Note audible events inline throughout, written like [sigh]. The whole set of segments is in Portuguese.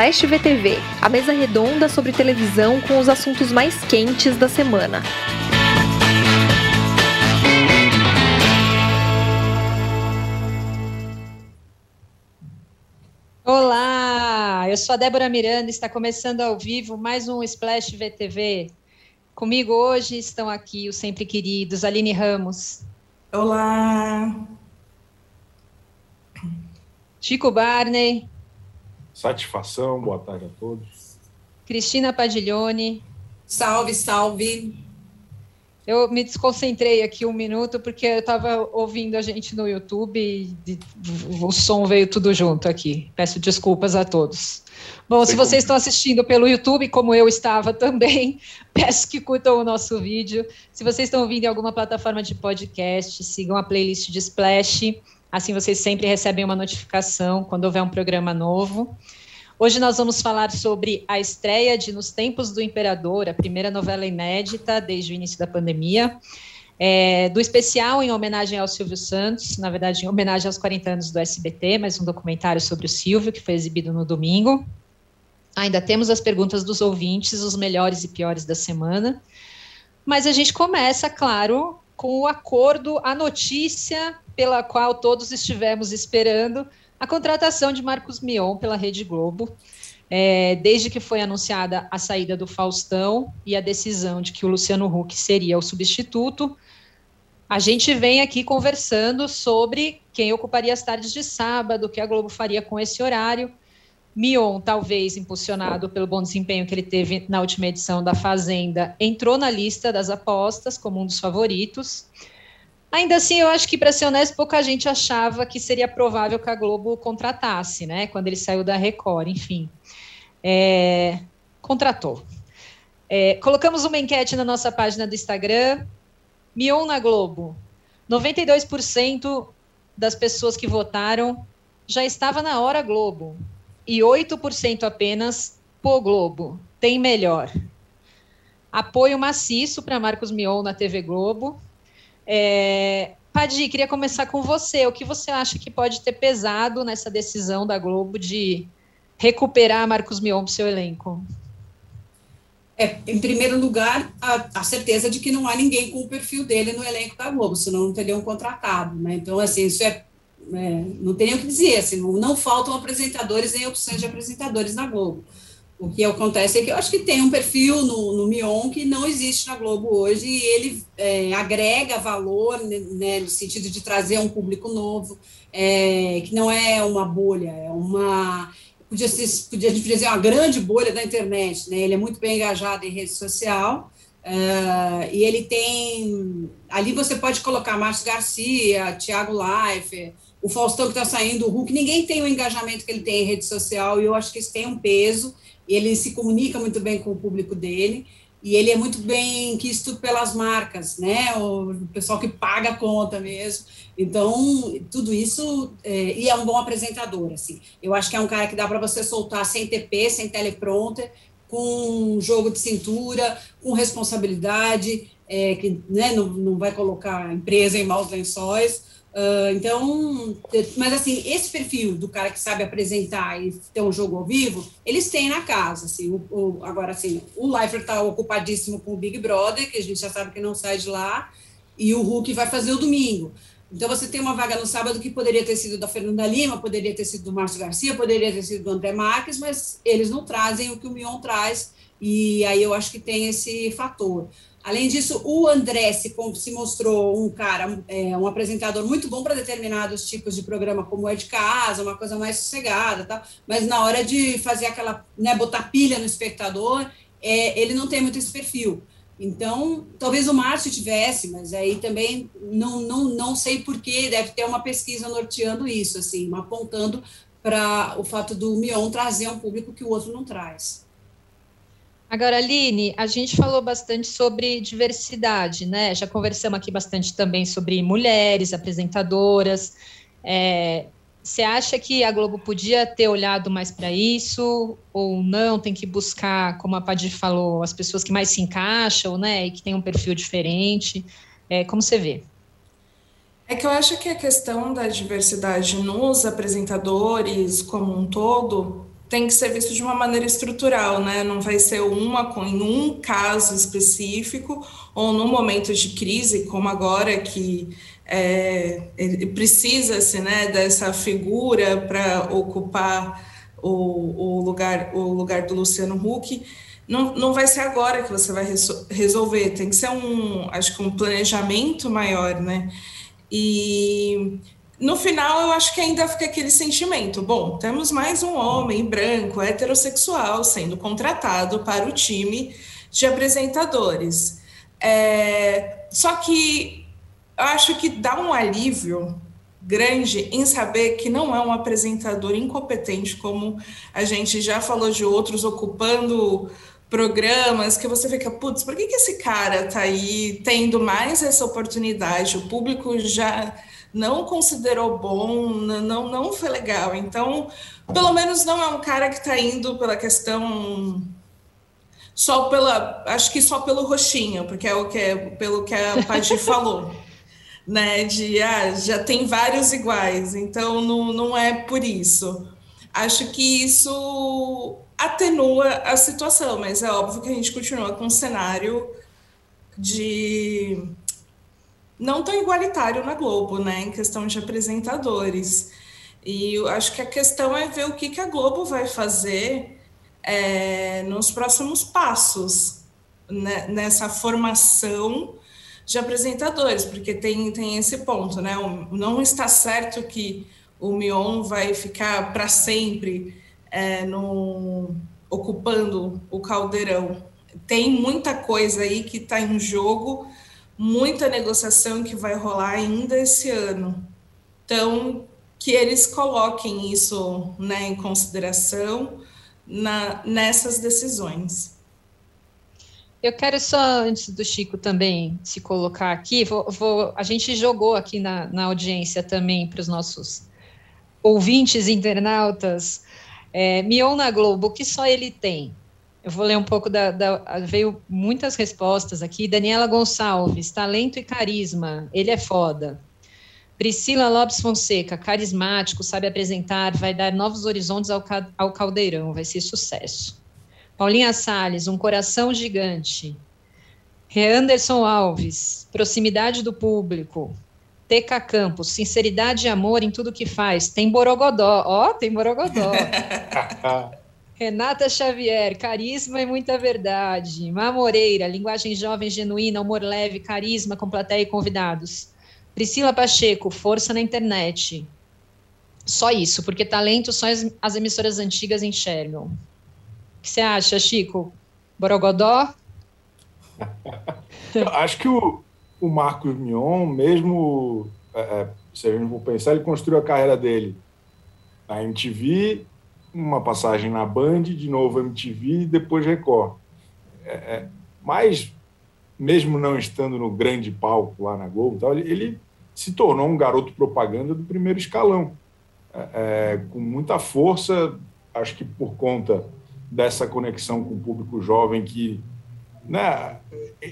Splash VTV, a mesa redonda sobre televisão com os assuntos mais quentes da semana. Olá, eu sou a Débora Miranda, está começando ao vivo mais um Splash VTV. Comigo hoje estão aqui os sempre queridos Aline Ramos. Olá. Chico Barney. Satisfação, boa tarde a todos. Cristina Padiglione. Salve, salve. Eu me desconcentrei aqui um minuto porque eu estava ouvindo a gente no YouTube e o som veio tudo junto aqui. Peço desculpas a todos. Bom, se vocês estão assistindo pelo YouTube, como eu estava [laughs] também, peço que curtam o nosso vídeo. Se vocês estão ouvindo em alguma plataforma de podcast, sigam a playlist de Splash. Assim vocês sempre recebem uma notificação quando houver um programa novo. Hoje nós vamos falar sobre a estreia de Nos Tempos do Imperador, a primeira novela inédita desde o início da pandemia. É, do especial em homenagem ao Silvio Santos, na verdade, em homenagem aos 40 anos do SBT, mas um documentário sobre o Silvio, que foi exibido no domingo. Ainda temos as perguntas dos ouvintes, os melhores e piores da semana. Mas a gente começa, claro, com o acordo, a notícia pela qual todos estivemos esperando, a contratação de Marcos Mion pela Rede Globo. É, desde que foi anunciada a saída do Faustão e a decisão de que o Luciano Huck seria o substituto, a gente vem aqui conversando sobre quem ocuparia as tardes de sábado, o que a Globo faria com esse horário. Mion, talvez impulsionado pelo bom desempenho que ele teve na última edição da Fazenda, entrou na lista das apostas como um dos favoritos. Ainda assim, eu acho que, para ser honesto, pouca gente achava que seria provável que a Globo contratasse, né? Quando ele saiu da Record, enfim. É, contratou. É, colocamos uma enquete na nossa página do Instagram. Mion na Globo. 92% das pessoas que votaram já estava na hora Globo. E 8% apenas pô Globo. Tem melhor. Apoio maciço para Marcos Mion na TV Globo. É, queria começar com você. O que você acha que pode ter pesado nessa decisão da Globo de recuperar Marcos Mion para seu elenco? É, em primeiro lugar, a, a, certeza de que não há ninguém com o perfil dele no elenco da Globo, senão não teriam contratado, né? Então, assim, isso é, é não tem o que dizer, assim, não, não faltam apresentadores nem opções de apresentadores na Globo. O que acontece é que eu acho que tem um perfil no, no Mion que não existe na Globo hoje e ele é, agrega valor né, né, no sentido de trazer um público novo, é, que não é uma bolha, é uma. Podia, ser, podia dizer uma grande bolha da internet, né? Ele é muito bem engajado em rede social. Uh, e ele tem. Ali você pode colocar Márcio Garcia, Thiago Leifert, o Faustão que está saindo, o Hulk. Ninguém tem o engajamento que ele tem em rede social, e eu acho que isso tem um peso ele se comunica muito bem com o público dele e ele é muito bem quisto pelas marcas, né? O pessoal que paga a conta mesmo. Então, tudo isso, é, e é um bom apresentador, assim. Eu acho que é um cara que dá para você soltar sem TP, sem teleprompter, com jogo de cintura, com responsabilidade, é, que né, não, não vai colocar a empresa em maus lençóis. Uh, então, mas assim, esse perfil do cara que sabe apresentar e ter um jogo ao vivo, eles têm na casa, assim, o, o agora assim, o Leifert está ocupadíssimo com o Big Brother, que a gente já sabe que não sai de lá, e o Hulk vai fazer o domingo. Então você tem uma vaga no sábado que poderia ter sido da Fernanda Lima, poderia ter sido do Márcio Garcia, poderia ter sido do André Marques, mas eles não trazem o que o Mion traz, e aí eu acho que tem esse fator. Além disso, o André se, se mostrou um cara, é, um apresentador muito bom para determinados tipos de programa, como é de casa, uma coisa mais sossegada, tá? mas na hora de fazer aquela, né, botar pilha no espectador, é, ele não tem muito esse perfil. Então, talvez o Márcio tivesse, mas aí também não, não, não sei porquê, deve ter uma pesquisa norteando isso, assim, apontando para o fato do Mion trazer um público que o outro não traz. Agora, Aline, a gente falou bastante sobre diversidade, né? Já conversamos aqui bastante também sobre mulheres, apresentadoras. É, você acha que a Globo podia ter olhado mais para isso ou não? Tem que buscar, como a Padir falou, as pessoas que mais se encaixam, né? E que têm um perfil diferente. É, como você vê? É que eu acho que a questão da diversidade nos apresentadores como um todo tem que ser visto de uma maneira estrutural, né? Não vai ser uma em um caso específico ou num momento de crise como agora que é, precisa-se né, dessa figura para ocupar o, o, lugar, o lugar do Luciano Huck. Não, não vai ser agora que você vai resolver, tem que ser um, acho que um planejamento maior, né? E no final, eu acho que ainda fica aquele sentimento: bom, temos mais um homem branco, heterossexual, sendo contratado para o time de apresentadores. É, só que eu acho que dá um alívio grande em saber que não é um apresentador incompetente, como a gente já falou de outros ocupando programas que você fica, putz, por que, que esse cara tá aí tendo mais essa oportunidade? O público já não considerou bom, não, não foi legal. Então, pelo menos não é um cara que está indo pela questão só pela, acho que só pelo roxinho, porque é o que é, pelo que a Paty [laughs] falou, né? De ah, já tem vários iguais, então não, não é por isso. Acho que isso atenua a situação, mas é óbvio que a gente continua com um cenário de não tão igualitário na Globo, né, em questão de apresentadores. E eu acho que a questão é ver o que, que a Globo vai fazer é, nos próximos passos né, nessa formação de apresentadores, porque tem, tem esse ponto, né? Não está certo que o Mion vai ficar para sempre é, no, ocupando o caldeirão. Tem muita coisa aí que está em jogo muita negociação que vai rolar ainda esse ano. Então, que eles coloquem isso né, em consideração na, nessas decisões. Eu quero só, antes do Chico também se colocar aqui, vou, vou, a gente jogou aqui na, na audiência também para os nossos ouvintes internautas, é, Mion na Globo, o que só ele tem? Eu vou ler um pouco da, da, Veio muitas respostas aqui. Daniela Gonçalves, talento e carisma, ele é foda. Priscila Lopes Fonseca, carismático, sabe apresentar, vai dar novos horizontes ao, ao caldeirão, vai ser sucesso. Paulinha Salles, um coração gigante. Reanderson Alves, proximidade do público. Teca Campos, sinceridade e amor em tudo que faz. Tem Borogodó, ó, oh, tem Borogodó. [laughs] Renata Xavier, carisma e muita verdade. Má Moreira, linguagem jovem, genuína, humor leve, carisma com plateia e convidados. Priscila Pacheco, força na internet. Só isso, porque talento só as, as emissoras antigas enxergam. O que você acha, Chico? Borogodó? Acho que o, o Marcos Mion, mesmo é, é, se a gente for pensar, ele construiu a carreira dele na MTV uma passagem na Band, de novo MTV e depois Record. É, é, mas, mesmo não estando no grande palco lá na Globo, tal, ele, se tornou um garoto propaganda do primeiro escalão, é, é, com muita força, acho que por conta dessa conexão com o público jovem que né,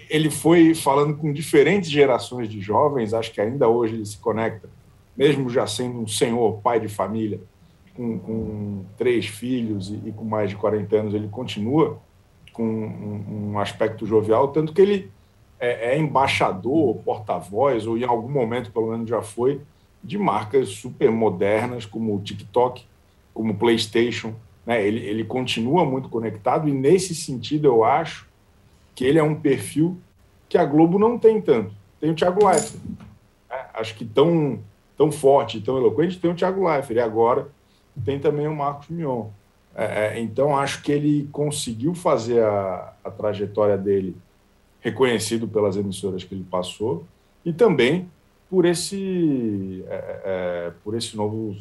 ele foi falando com diferentes gerações de jovens, acho que ainda hoje ele se conecta, mesmo já sendo um senhor, pai de família, com, com três filhos e, e, com mais de 40 anos, ele continua com um, um aspecto jovial, tanto que ele é, é embaixador, porta-voz, ou em algum momento, pelo menos, já foi, de marcas super modernas, como o TikTok, como o PlayStation. Né? Ele, ele continua muito conectado, e nesse sentido, eu acho que ele é um perfil que a Globo não tem tanto. Tem o Thiago Leifert. Né? Acho que tão, tão forte, tão eloquente, tem o Thiago Leifert. E agora tem também o Marcos Mion. É, é, então, acho que ele conseguiu fazer a, a trajetória dele reconhecido pelas emissoras que ele passou e também por esse, é, é por esse novo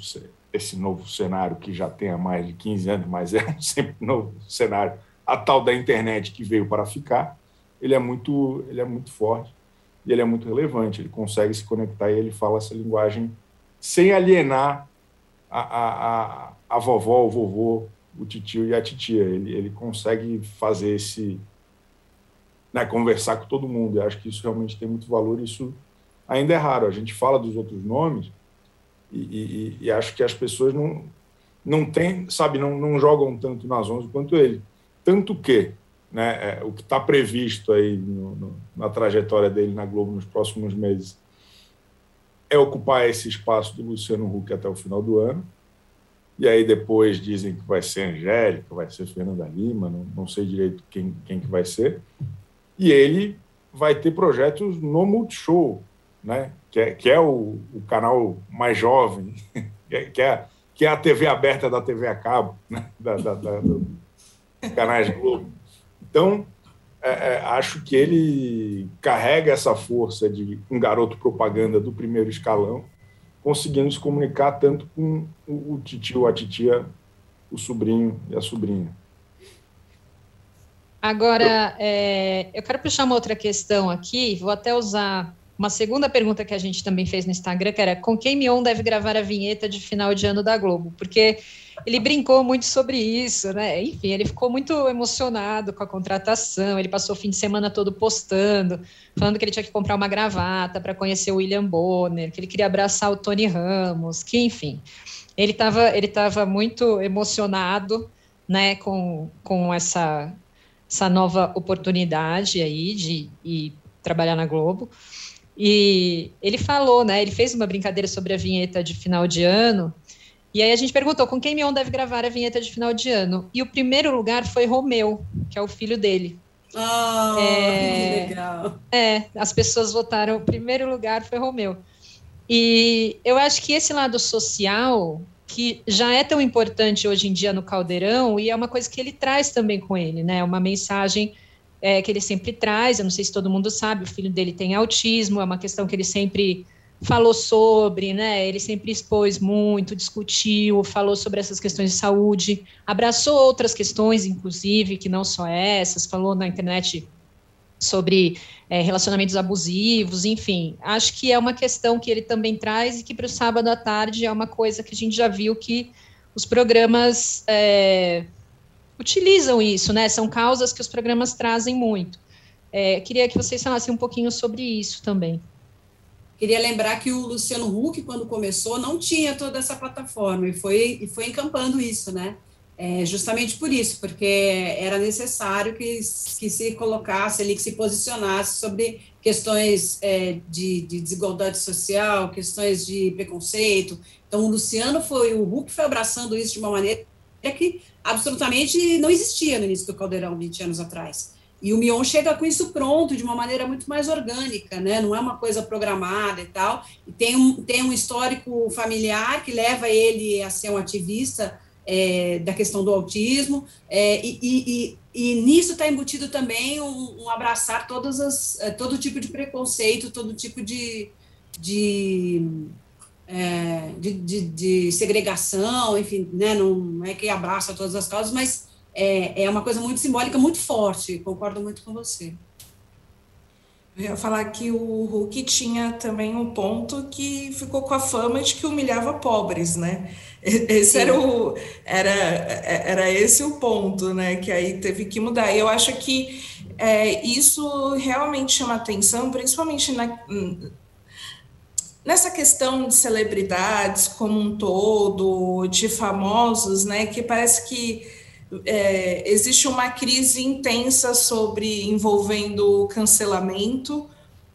esse novo cenário que já tem há mais de 15 anos, mas é [laughs] um sempre novo cenário, a tal da internet que veio para ficar, ele é muito, ele é muito forte e ele é muito relevante, ele consegue se conectar e ele fala essa linguagem sem alienar a, a, a, vovó, o vovô, o tio e a titia. Ele, ele consegue fazer esse. Né, conversar com todo mundo. Eu acho que isso realmente tem muito valor. Isso ainda é raro. A gente fala dos outros nomes e, e, e acho que as pessoas não, não tem, sabe, não, não jogam tanto nas 11 quanto ele. Tanto que né, é, o que está previsto aí no, no, na trajetória dele na Globo nos próximos meses é ocupar esse espaço do Luciano Huck até o final do ano. E aí depois dizem que vai ser Angélica, vai ser Fernanda Lima, não, não sei direito quem, quem que vai ser. E ele vai ter projetos no Multishow, né? que é, que é o, o canal mais jovem, [laughs] que é, que é a TV aberta da TV a cabo, né? da, da, da, do canais Globo. Então, é, é, acho que ele carrega essa força de um garoto propaganda do primeiro escalão, conseguindo se comunicar tanto com o, o titio, a titia, o sobrinho e a sobrinha. Agora, é, eu quero puxar uma outra questão aqui, vou até usar uma segunda pergunta que a gente também fez no Instagram, que era com quem Mion deve gravar a vinheta de final de ano da Globo? Porque ele brincou muito sobre isso, né? Enfim, ele ficou muito emocionado com a contratação, ele passou o fim de semana todo postando, falando que ele tinha que comprar uma gravata para conhecer o William Bonner, que ele queria abraçar o Tony Ramos, que enfim. Ele estava ele tava muito emocionado, né, com, com essa, essa nova oportunidade aí de, de trabalhar na Globo. E ele falou, né? Ele fez uma brincadeira sobre a vinheta de final de ano. E aí a gente perguntou com quem Mion deve gravar a vinheta de final de ano. E o primeiro lugar foi Romeu, que é o filho dele. Oh, é, que legal. É, as pessoas votaram. O primeiro lugar foi Romeu. E eu acho que esse lado social, que já é tão importante hoje em dia no Caldeirão, e é uma coisa que ele traz também com ele, né? Uma mensagem é, que ele sempre traz. Eu não sei se todo mundo sabe, o filho dele tem autismo, é uma questão que ele sempre falou sobre, né? Ele sempre expôs muito, discutiu, falou sobre essas questões de saúde, abraçou outras questões, inclusive, que não só essas, falou na internet sobre é, relacionamentos abusivos, enfim. Acho que é uma questão que ele também traz e que para o sábado à tarde é uma coisa que a gente já viu que os programas é, utilizam isso, né? São causas que os programas trazem muito. É, queria que vocês falassem um pouquinho sobre isso também. Queria lembrar que o Luciano Huck, quando começou, não tinha toda essa plataforma e foi, e foi encampando isso, né? É, justamente por isso, porque era necessário que, que se colocasse ali, que se posicionasse sobre questões é, de, de, desigualdade social, questões de preconceito. Então, o Luciano foi, o Huck foi abraçando isso de uma maneira que absolutamente não existia no início do Caldeirão, 20 anos atrás. E o Mion chega com isso pronto, de uma maneira muito mais orgânica, né? não é uma coisa programada e tal. E tem um, tem um histórico familiar que leva ele a ser um ativista é, da questão do autismo, é, e, e, e, nisso está embutido também um, um, abraçar todas as, é, todo tipo de preconceito, todo tipo de, de é, de, de, de, segregação, enfim, né, não é que abraça todas as causas, mas é, é uma coisa muito simbólica, muito forte, concordo muito com você. Eu ia falar que o Hulk tinha também um ponto que ficou com a fama de que humilhava pobres, né? Esse Sim. era o era, era esse o ponto, né? Que aí teve que mudar. E eu acho que é, isso realmente chama atenção, principalmente na, nessa questão de celebridades como um todo, de famosos, né, que parece que é, existe uma crise intensa sobre envolvendo cancelamento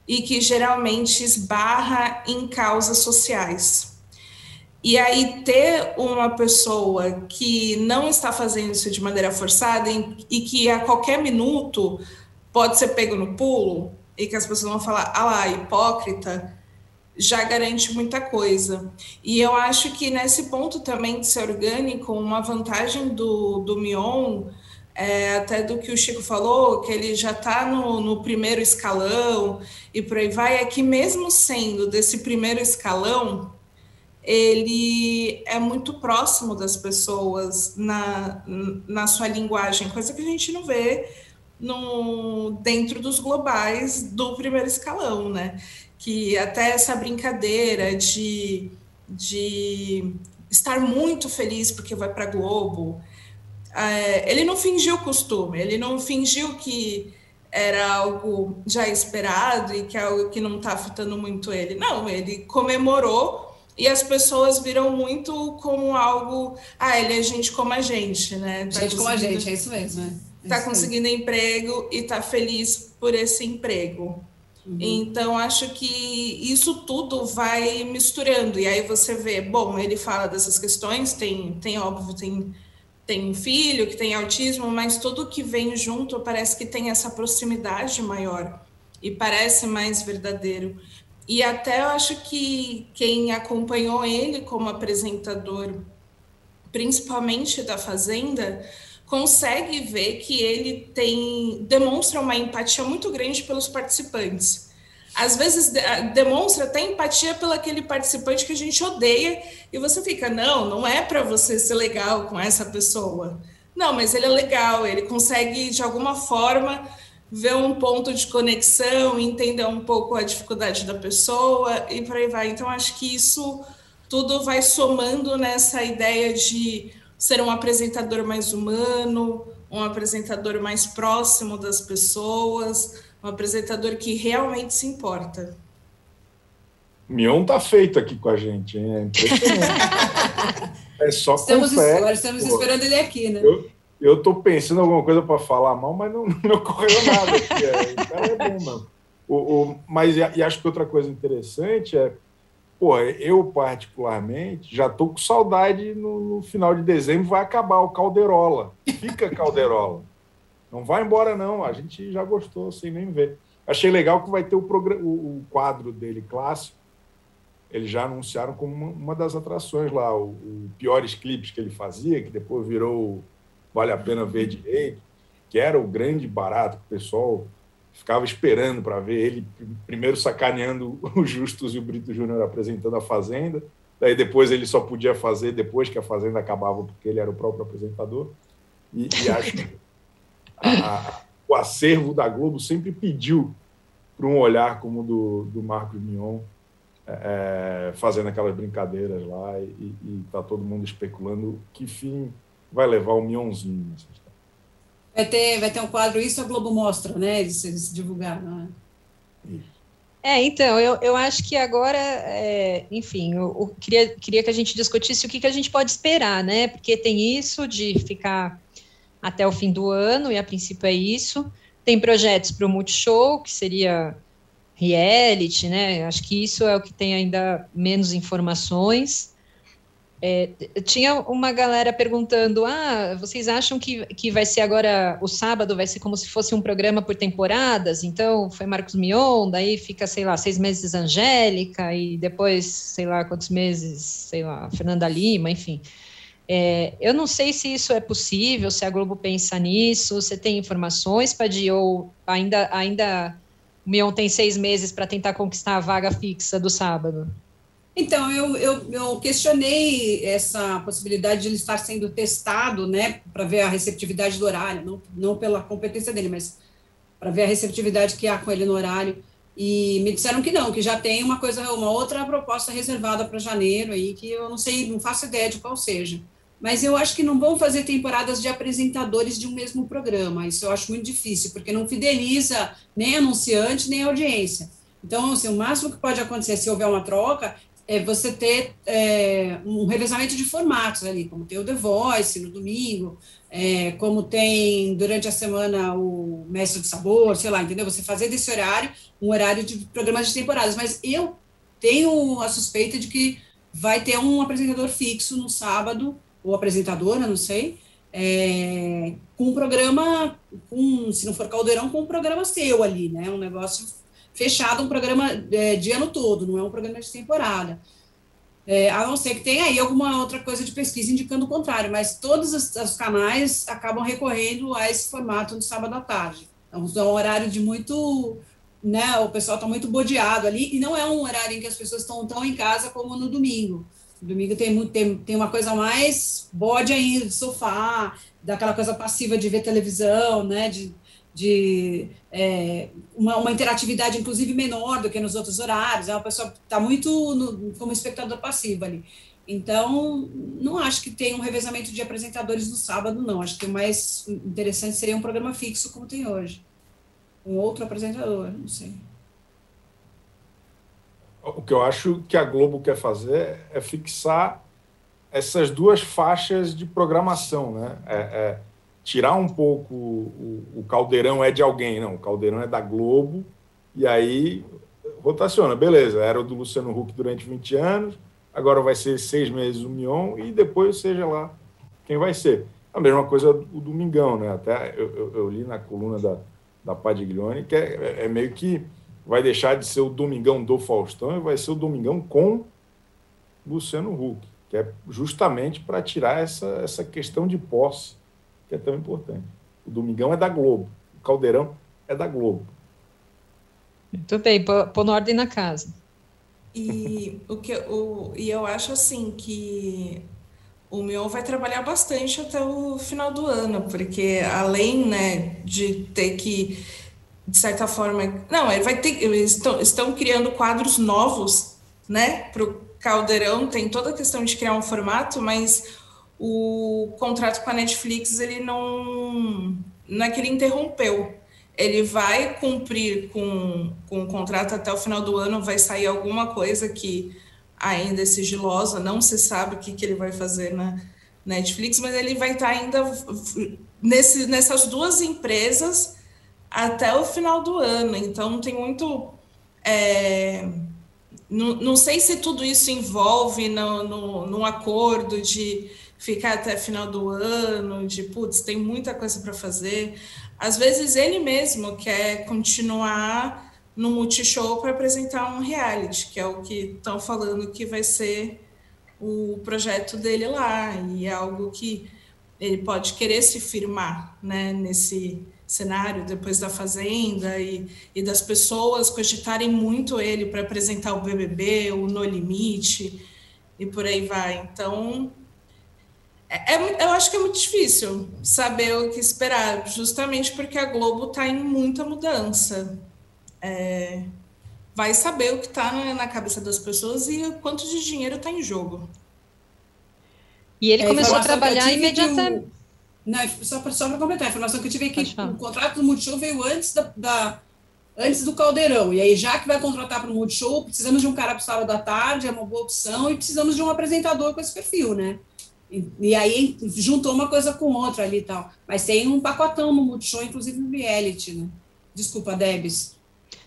e que geralmente esbarra em causas sociais. E aí ter uma pessoa que não está fazendo isso de maneira forçada e que a qualquer minuto pode ser pego no pulo e que as pessoas vão falar, ah lá, hipócrita, já garante muita coisa. E eu acho que nesse ponto também de ser orgânico, uma vantagem do, do Mion, é, até do que o Chico falou, que ele já está no, no primeiro escalão e por aí vai, é que mesmo sendo desse primeiro escalão, ele é muito próximo das pessoas na, na sua linguagem, coisa que a gente não vê no, dentro dos globais do primeiro escalão, né? Que até essa brincadeira de, de estar muito feliz porque vai para Globo, é, ele não fingiu costume, ele não fingiu que era algo já esperado e que é algo que não está afetando muito ele. Não, ele comemorou e as pessoas viram muito como algo, ah, ele é gente como a gente, né? Tá gente como a gente, é isso mesmo? Está é conseguindo emprego e está feliz por esse emprego. Uhum. Então, acho que isso tudo vai misturando. E aí você vê, bom, ele fala dessas questões, tem, tem óbvio, tem, tem filho que tem autismo, mas tudo que vem junto parece que tem essa proximidade maior e parece mais verdadeiro. E até eu acho que quem acompanhou ele como apresentador, principalmente da Fazenda, consegue ver que ele tem demonstra uma empatia muito grande pelos participantes. Às vezes demonstra até empatia pelo aquele participante que a gente odeia e você fica, não, não é para você ser legal com essa pessoa. Não, mas ele é legal, ele consegue de alguma forma ver um ponto de conexão, entender um pouco a dificuldade da pessoa e por aí vai. Então, acho que isso tudo vai somando nessa ideia de ser um apresentador mais humano, um apresentador mais próximo das pessoas, um apresentador que realmente se importa. Mion tá feito aqui com a gente, hein? É, [laughs] é só estamos, confere, estamos esperando ele aqui, né? Eu, eu tô pensando em alguma coisa para falar mal, mas não, não ocorreu nada. Aqui, é, o cara é bom, mano. O, o, mas e, e acho que outra coisa interessante é, pô, eu particularmente já tô com saudade no, no, final de dezembro vai acabar o Calderola. Fica Calderola. Não vai embora não, a gente já gostou sem nem ver. Achei legal que vai ter o, o, o quadro dele clássico. Eles já anunciaram como uma, uma das atrações lá, o, o piores clipes que ele fazia, que depois virou vale a pena ver direito, que era o grande barato que o pessoal ficava esperando para ver ele primeiro sacaneando [laughs] o Justus e o Brito Júnior apresentando a Fazenda, daí depois ele só podia fazer depois que a Fazenda acabava, porque ele era o próprio apresentador. E, e [laughs] acho que a, o acervo da Globo sempre pediu para um olhar como o do, do Marcos Mion, é, é, fazendo aquelas brincadeiras lá, e está todo mundo especulando que fim vai levar o Mionzinho história. Vai ter, vai ter um quadro, isso a Globo mostra, né? Eles, eles divulgaram, né? É, então, eu, eu acho que agora, é, enfim, eu, eu, queria, queria que a gente discutisse o que, que a gente pode esperar, né? Porque tem isso de ficar até o fim do ano, e a princípio é isso. Tem projetos para o Multishow, que seria reality, né? Acho que isso é o que tem ainda menos informações. É, tinha uma galera perguntando: ah, vocês acham que, que vai ser agora o sábado, vai ser como se fosse um programa por temporadas? Então foi Marcos Mion, daí fica, sei lá, seis meses Angélica, e depois, sei lá, quantos meses, sei lá, Fernanda Lima, enfim. É, eu não sei se isso é possível, se a Globo pensa nisso, você tem informações, Padi, ou ainda, ainda o Mion tem seis meses para tentar conquistar a vaga fixa do sábado? Então, eu, eu, eu, questionei essa possibilidade de ele estar sendo testado, né, para ver a receptividade do horário, não, não pela competência dele, mas para ver a receptividade que há com ele no horário. E me disseram que não, que já tem uma coisa, uma outra proposta reservada para janeiro aí, que eu não sei, não faço ideia de qual seja. Mas eu acho que não vão fazer temporadas de apresentadores de um mesmo programa. Isso eu acho muito difícil, porque não fideliza nem anunciante, nem audiência. Então, assim, o máximo que pode acontecer se houver uma troca é você ter é, um revezamento de formatos ali, como tem o The Voice no domingo, é, como tem durante a semana o Mestre do Sabor, sei lá, entendeu? Você fazer desse horário um horário de programas de temporadas. Mas eu tenho a suspeita de que vai ter um apresentador fixo no sábado, ou apresentadora, não sei, é, com um programa, com, se não for caldeirão, com um programa seu ali, né? Um negócio fechado um programa é, de ano todo, não é um programa de temporada. É, a não ser que tenha aí alguma outra coisa de pesquisa indicando o contrário, mas todos os, os canais acabam recorrendo a esse formato no sábado à tarde. Então, é um horário de muito. Né, o pessoal está muito bodeado ali, e não é um horário em que as pessoas estão tão em casa como no domingo. No domingo tem, muito, tem, tem uma coisa mais bode ainda, de sofá, daquela coisa passiva de ver televisão, né, de de é, uma, uma, interatividade, inclusive, menor do que nos outros horários. É uma pessoa que está muito no, como espectador passivo ali. Então, não acho que tenha um revezamento de apresentadores no sábado, não. Acho que o mais interessante seria um programa fixo, como tem hoje. Um outro apresentador, não sei. o que eu acho que a Globo quer fazer é fixar essas duas faixas de programação, né? É, é tirar um pouco o, o, caldeirão é de alguém, não, o caldeirão é da Globo, e aí rotaciona, beleza, era o do Luciano Huck durante 20 anos, agora vai ser seis meses o Mion, e depois seja lá quem vai ser. A mesma coisa o Domingão, né? Até eu, eu, eu li na coluna da, da Padiglione que é, é meio que vai deixar de ser o Domingão do Faustão e vai ser o Domingão com Luciano Huck, que é justamente para tirar essa, essa questão de posse, que é tão importante. O Domingão é da Globo, o Caldeirão é da Globo. Muito bem, pôr ordem na casa. E, o que, o, e eu acho assim que o meu vai trabalhar bastante até o final do ano, porque além né, de ter que de certa forma. Não, ele vai ter. Eles estão, estão criando quadros novos, né? Para o Caldeirão, tem toda a questão de criar um formato, mas o contrato com a Netflix ele não. Não é que ele interrompeu. Ele vai cumprir com, com o contrato até o final do ano, vai sair alguma coisa que ainda é sigilosa, não se sabe o que, que ele vai fazer na Netflix, mas ele vai estar ainda nesse, nessas duas empresas até o final do ano. Então, tem muito. É, não, não sei se tudo isso envolve no, no, num acordo de ficar até final do ano, de putz, tem muita coisa para fazer. Às vezes ele mesmo quer continuar no Multishow para apresentar um reality, que é o que estão falando que vai ser o projeto dele lá, e é algo que ele pode querer se firmar né, nesse, cenário depois da Fazenda e, e das pessoas cogitarem muito ele para apresentar o BBB, o No Limite e por aí vai. Então, é, é, eu acho que é muito difícil saber o que esperar, justamente porque a Globo está em muita mudança. É, vai saber o que está na, na, cabeça das pessoas e o quanto de dinheiro está em jogo. E ele é, começou a trabalhar imediatamente. Não, só para só completar, a informação que eu tive aqui, o contrato do Multishow veio antes da, da, antes do Caldeirão. E aí, já que vai contratar para o Multishow, precisamos de um cara para o sábado da tarde, é uma boa opção, e precisamos de um apresentador com esse perfil, né? E, e aí juntou uma coisa com outra ali e tal. Mas tem um pacotão no Multishow, inclusive no reality, né? Desculpa, Debs.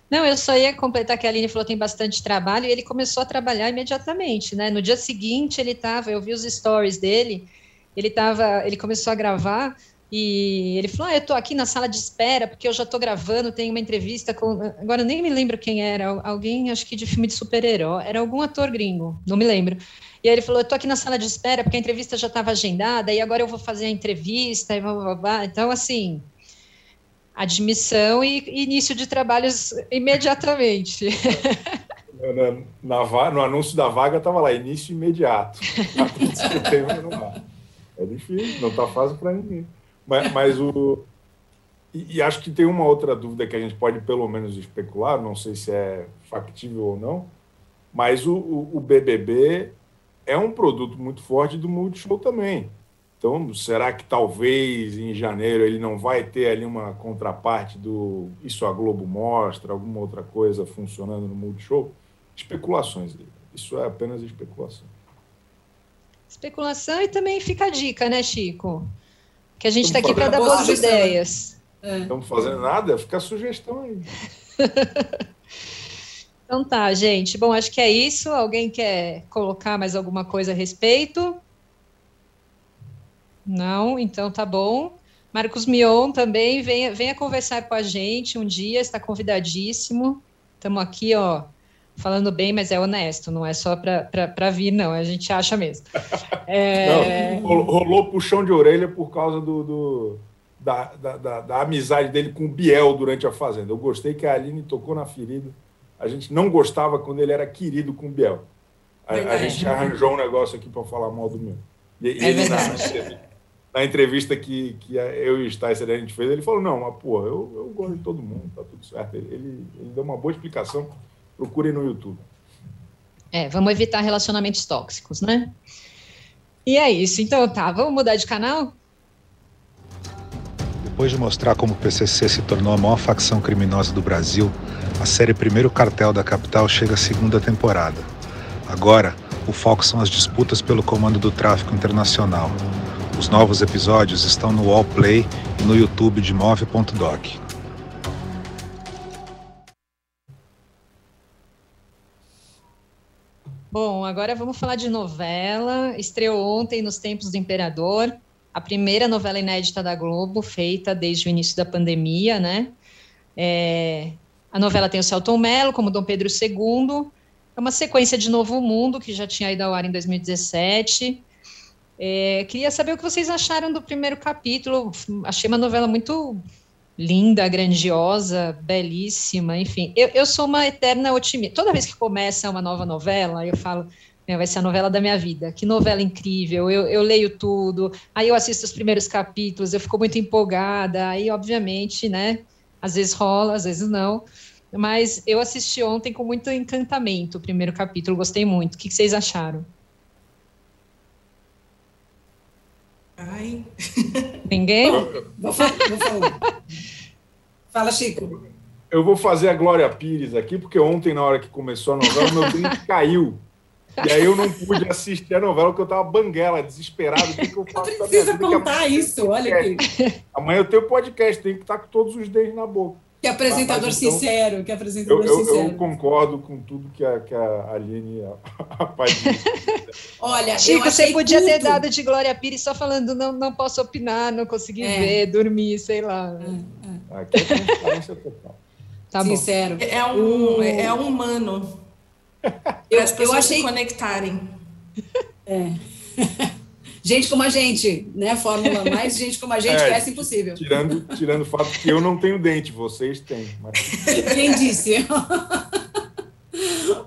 Não, eu só ia completar que a Aline falou tem bastante trabalho, e ele começou a trabalhar imediatamente, né? No dia seguinte, ele estava, eu vi os stories dele, ele tava, ele começou a gravar e ele falou: ah, eu estou aqui na sala de espera porque eu já estou gravando, tem uma entrevista com. Agora eu nem me lembro quem era, alguém acho que de filme de super-herói, era algum ator gringo, não me lembro. E aí ele falou: eu estou aqui na sala de espera porque a entrevista já estava agendada e agora eu vou fazer a entrevista e blá, blá, blá. Então, assim, admissão e início de trabalhos imediatamente. Na, na, no anúncio da vaga estava lá, início imediato. [laughs] É difícil, não está fácil para ninguém. Mas, mas o. E, e, acho que tem uma outra dúvida que a gente pode pelo menos especular, não sei se é factível ou não, mas o, o, o BBB é um produto muito forte do Multishow também. Então, será que talvez em janeiro ele não vai ter ali uma contraparte do Isso a Globo mostra, alguma outra coisa funcionando no Multishow? Especulações. Isso é apenas especulação. Especulação e também fica a dica, né, Chico? Que a gente está aqui para dar boas ideias. É. Estamos fazendo nada, fica a sugestão aí. [laughs] então tá, gente. Bom, acho que é isso. Alguém quer colocar mais alguma coisa a respeito? Não? Então tá bom. Marcos Mion também, venha, venha conversar com a gente um dia, está convidadíssimo. Estamos aqui, ó, falando bem, mas é honesto, não é só para vir, não, a gente acha mesmo. [laughs] É... Não, rolou puxão de orelha por causa do, do da, da, da, da, amizade dele com o Biel durante a Fazenda. Eu gostei que a Aline tocou na ferida. A gente não gostava quando ele era querido com o Biel. A, a gente arranjou um negócio aqui para falar mal do meu. E, é ele, na, na, entrevista que, que eu e o Sticer a gente fez, ele falou: Não, mas porra, eu, eu gosto de todo mundo, tá tudo certo. Ele, ele, ele deu uma boa explicação Procurem no YouTube. É, vamos evitar relacionamentos tóxicos, né? E é isso. Então tá, vamos mudar de canal? Depois de mostrar como o PCC se tornou a maior facção criminosa do Brasil, a série Primeiro Cartel da Capital chega à segunda temporada. Agora, o foco são as disputas pelo comando do tráfico internacional. Os novos episódios estão no Wallplay e no YouTube de Move.doc. Bom, agora vamos falar de novela. Estreou ontem nos Tempos do Imperador a primeira novela inédita da Globo, feita desde o início da pandemia, né? É, a novela tem o Celton Mello como Dom Pedro II, é uma sequência de Novo Mundo, que já tinha ido ao ar em 2017. É, queria saber o que vocês acharam do primeiro capítulo. Achei uma novela muito linda, grandiosa, belíssima, enfim. Eu, eu sou uma eterna otimista. Toda vez que começa uma nova novela, eu falo, vai ser a novela da minha vida. Que novela incrível. Eu, eu leio tudo, aí eu assisto os primeiros capítulos, eu fico muito empolgada, aí, obviamente, né? Às vezes rola, às vezes não. Mas eu assisti ontem com muito encantamento o primeiro capítulo, gostei muito. O que vocês acharam? Ai. Ninguém? [laughs] Vou falar. Fala, Chico. Eu vou fazer a Glória Pires aqui, porque ontem, na hora que começou a novela, meu dente [laughs] caiu. E aí eu não pude assistir a novela porque eu tava banguela, desesperado. O que, que eu faço precisa contar isso, olha aqui. Amanhã eu tenho podcast, tenho que estar com todos os dentes na boca. Que apresentador então, sincero, que apresentador eu, eu, sincero. Eu concordo com tudo que a, que a Aline a, [laughs] a Olha, Chico, você podia tudo. ter dado de Glória Pires só falando não, não posso opinar, não consegui é. ver, dormir, sei lá. É, é. Aqui é transparência total. Tá Sincero. É, um, é humano. Eu, as pessoas eu achei... se conectarem. É. [laughs] gente como a gente, né? Fórmula mais gente como a gente, [laughs] é, essa é impossível. Tirando, tirando o fato que eu não tenho dente, vocês têm. Mas... Quem disse? [laughs]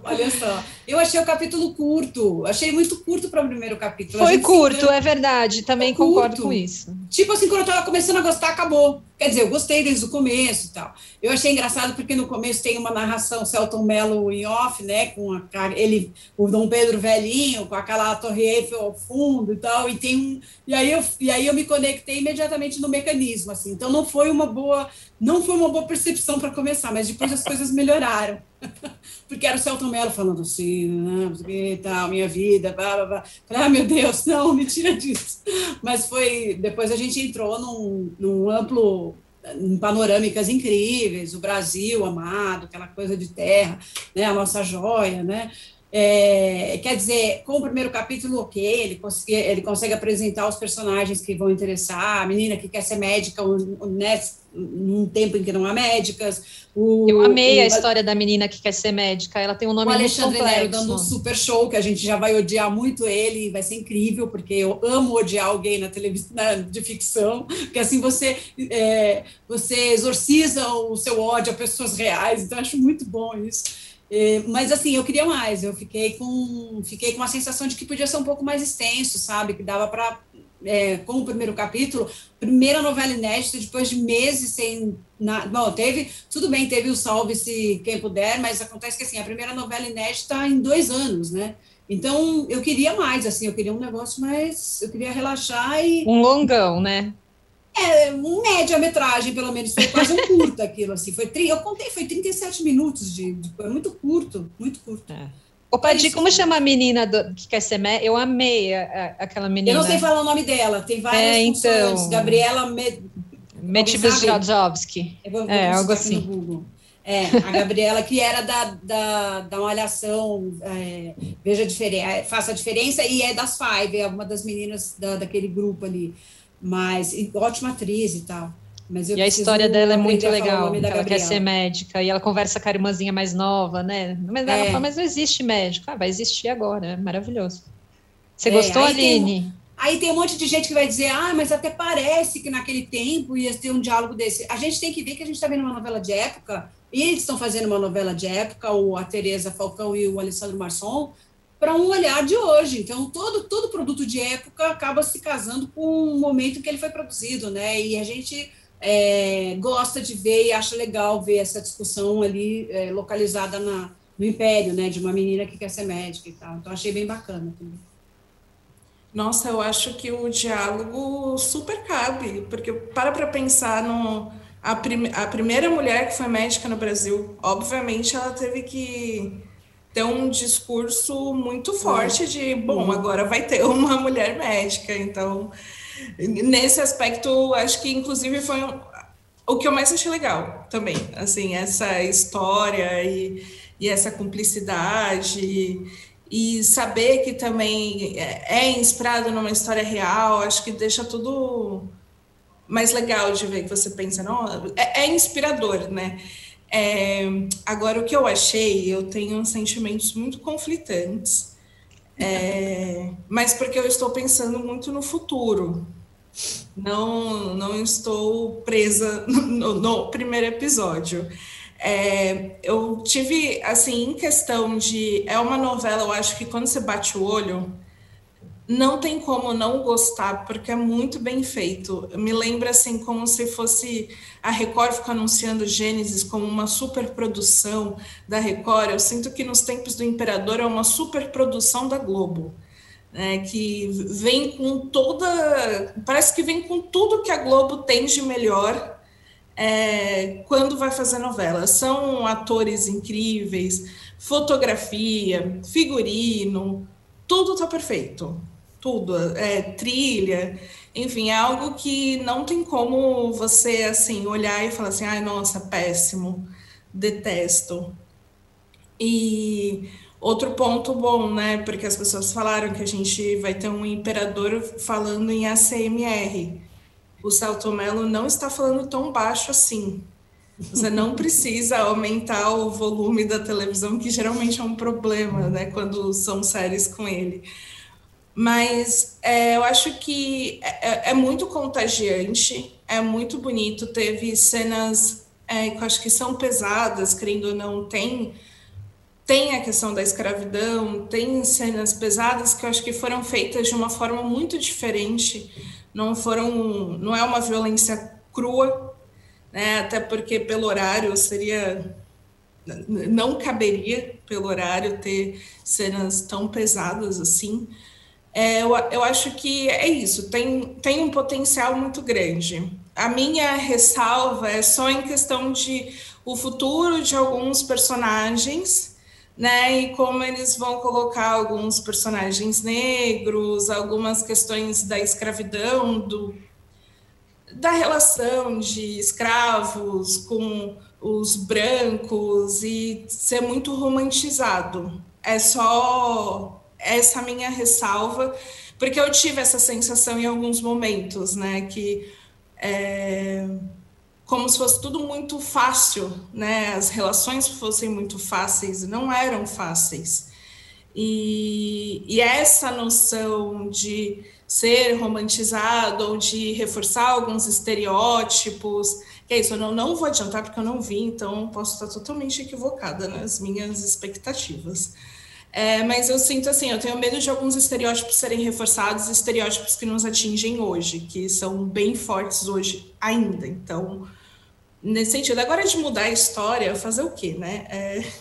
Olha só, eu achei o capítulo curto, achei muito curto para o primeiro capítulo. Foi curto, é verdade, também Foi concordo curto. com isso. Tipo assim, quando eu estava começando a gostar, acabou. Quer dizer, eu gostei desde o começo e tal. Eu achei engraçado porque no começo tem uma narração Celton Mello em off, né, com a, ele, o Dom Pedro velhinho, com aquela Torre Eiffel ao fundo e tal, e tem um, e aí eu, e aí eu me conectei imediatamente no mecanismo, assim. Então não foi uma boa, não foi uma boa percepção para começar, mas depois as coisas melhoraram. [laughs] porque era o Celton Mello falando assim, e tal, minha vida, blá, blá, blá. Ah, meu Deus, não, me tira disso. Mas foi, depois a gente entrou num, num amplo panorâmicas incríveis, o Brasil amado, aquela coisa de terra, né, a nossa joia, né? É, quer dizer, com o primeiro capítulo, ok, ele consegue, ele consegue apresentar os personagens que vão interessar, a menina que quer ser médica, né, num tempo em que não há médicas. O, eu amei o, a história da menina que quer ser médica, ela tem um nome o Alexandre muito. Nero dando um super show, que a gente já vai odiar muito ele, vai ser incrível, porque eu amo odiar alguém na televisão de ficção, porque assim você, é, você exorciza o seu ódio a pessoas reais, então acho muito bom isso. É, mas assim, eu queria mais, eu fiquei com, fiquei com a sensação de que podia ser um pouco mais extenso, sabe? Que dava para é, com o primeiro capítulo, primeira novela inédita, depois de meses sem. Na, bom, teve. Tudo bem, teve o Salve-se Quem Puder, mas acontece que assim, a primeira novela inédita em dois anos, né? Então, eu queria mais, assim, eu queria um negócio mais. Eu queria relaxar e. Um longão, né? É, um média-metragem, pelo menos, foi quase um curto aquilo, assim. Foi, eu contei, foi 37 minutos de. de muito curto, muito curto. É. Ô, Padir, como chama a menina do, que quer ser médica? Eu amei a, a, aquela menina. Eu não sei falar o nome dela, tem várias é, então, funções. Gabriela. Metibsjadowski. É, algo assim. É, a Gabriela, que era da, da, da Malhação, é, Veja a diferença, é, Faça a Diferença, e é das Five, é uma das meninas da, daquele grupo ali. Mas, ótima atriz e tal e a história dela é muito legal. Ela quer ser médica e ela conversa com a irmãzinha mais nova, né? Mas ela é. fala, mas não existe médico. Ah, vai existir agora, é maravilhoso. Você é, gostou, aí Aline? Tem, aí tem um monte de gente que vai dizer, ah, mas até parece que naquele tempo ia ter um diálogo desse. A gente tem que ver que a gente está vendo uma novela de época, e eles estão fazendo uma novela de época, o, a Tereza Falcão e o Alessandro Marçom, para um olhar de hoje. Então, todo, todo produto de época acaba se casando com o momento em que ele foi produzido, né? E a gente é, gosta de ver e acha legal ver essa discussão ali é, localizada na, no Império, né, de uma menina que quer ser médica e tal. Então achei bem bacana também. Nossa, eu acho que o diálogo super cabe, porque para para pensar no a, prim, a primeira mulher que foi médica no Brasil, obviamente ela teve que ter um discurso muito forte de, bom, agora vai ter uma [laughs] mulher médica, então nesse aspecto acho que inclusive foi um, o que eu mais achei legal também, assim, essa história e, e essa cumplicidade e saber que também é, é inspirado numa história real, acho que deixa tudo mais legal de ver que você pensa, não, é, é inspirador, né? É, agora, o que eu achei, eu tenho sentimentos muito conflitantes, é, mas porque eu estou pensando muito no futuro. Não, não estou presa [laughs] no, no primeiro episódio. É, eu tive, assim, em questão de. É uma novela, eu acho que quando você bate o olho, não tem como não gostar, porque é muito bem feito. Me lembra, assim, como se fosse a Record ficar anunciando Gênesis como uma superprodução da Record. Eu sinto que nos tempos do Imperador é uma superprodução da Globo. Né, que vem com toda. Parece que vem com tudo que a Globo tem de melhor é, quando vai fazer novela. São atores incríveis, fotografia, figurino, tudo está perfeito. Tudo, é, trilha, enfim, é algo que não tem como você assim olhar e falar assim, ai, nossa, péssimo, detesto. E outro ponto bom, né? Porque as pessoas falaram que a gente vai ter um imperador falando em ACMR o Celto Melo não está falando tão baixo assim. Você não precisa aumentar o volume da televisão, que geralmente é um problema, né, quando são séries com ele. Mas é, eu acho que é, é, muito contagiante, é muito bonito. Teve cenas é, que eu acho que são pesadas, querendo ou não, tem, tem a questão da escravidão, tem cenas pesadas que eu acho que foram feitas de uma forma muito diferente não foram, não é uma violência crua, né? Até porque pelo horário seria não caberia pelo horário ter cenas tão pesadas assim. É, eu, eu acho que é isso, tem, tem um potencial muito grande. A minha ressalva é só em questão de o futuro de alguns personagens né? E como eles vão colocar alguns personagens negros, algumas questões da escravidão, do, da relação de escravos com os brancos e ser muito romantizado. É só essa minha ressalva, porque eu tive essa sensação em alguns momentos, né? Que é, como se fosse tudo muito fácil, né? As relações fossem muito fáceis, não eram fáceis. E, e essa noção de ser romantizado ou de reforçar alguns estereótipos, que é isso, eu não, não vou adiantar porque eu não vi, então posso estar totalmente equivocada nas minhas expectativas. É, mas eu sinto assim, eu tenho medo de alguns estereótipos serem reforçados, estereótipos que nos atingem hoje, que são bem fortes hoje ainda. Então, nesse sentido. Agora, de mudar a história, fazer o quê, né? É,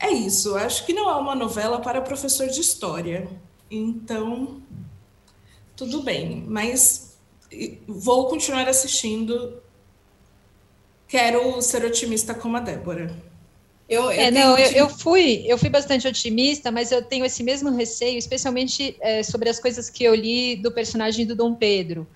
é isso. Acho que não é uma novela para professor de história. Então, tudo bem. Mas vou continuar assistindo. Quero ser otimista como a Débora. Eu, eu é, não, eu, eu, fui, eu fui bastante otimista, mas eu tenho esse mesmo receio, especialmente é, sobre as coisas que eu li do personagem do Dom Pedro.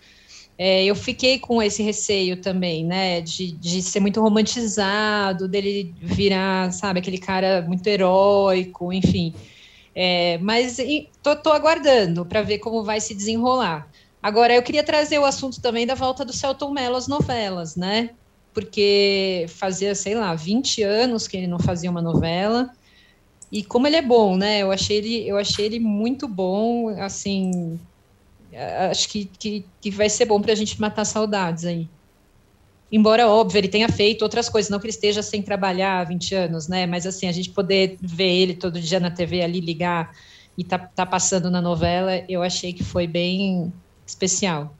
É, eu fiquei com esse receio também, né, de, de ser muito romantizado, dele virar, sabe, aquele cara muito heróico, enfim. É, mas tô, tô aguardando para ver como vai se desenrolar. Agora, eu queria trazer o assunto também da volta do Celton Mello às novelas, né? Porque fazia, sei lá, 20 anos que ele não fazia uma novela. E como ele é bom, né? Eu achei ele, eu achei ele muito bom, assim, acho que, que, que vai ser bom para a gente matar saudades aí. Embora, óbvio, ele tenha feito outras coisas, não que ele esteja sem trabalhar há 20 anos, né? Mas assim, a gente poder ver ele todo dia na TV ali, ligar e tá, tá passando na novela, eu achei que foi bem especial.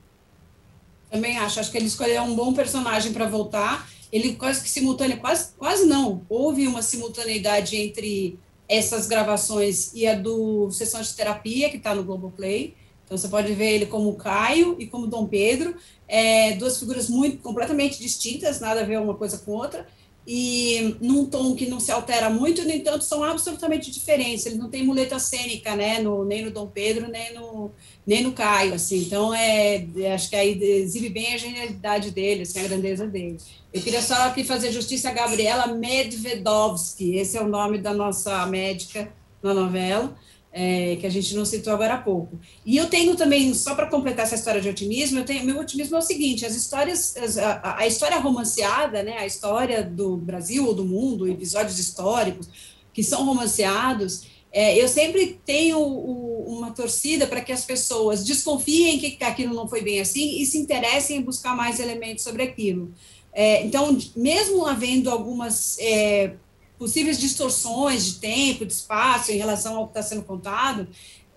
Também acho, acho que ele escolheu um bom personagem para voltar. Ele quase que simultâneo, quase, quase não. Houve uma simultaneidade entre essas gravações e a do Sessão de Terapia, que está no Globoplay. Então, você pode ver ele como Caio e como Dom Pedro, é, duas figuras muito completamente distintas, nada a ver uma coisa com outra, e num tom que não se altera muito, no entanto, são absolutamente diferentes. Ele não tem muleta cênica, né, no, nem no Dom Pedro, nem no, nem no Caio, assim. Então, é, acho que aí exibe bem a genialidade dele, assim, a grandeza dele. Eu queria só aqui fazer justiça a Gabriela Medvedovsky, esse é o nome da nossa médica na novela é, que a gente não citou agora há pouco. E eu tenho também, só para completar essa história de otimismo, eu tenho, meu otimismo é o seguinte: as histórias, a, a história romanceada, né, a história do Brasil ou do mundo, episódios históricos que são romanceados, é, eu sempre tenho o, uma torcida para que as pessoas desconfiem que, aquilo não foi bem assim e se interessem em buscar mais elementos sobre aquilo. É, então, mesmo havendo algumas é, possíveis distorções de tempo, de espaço em relação ao que está sendo contado,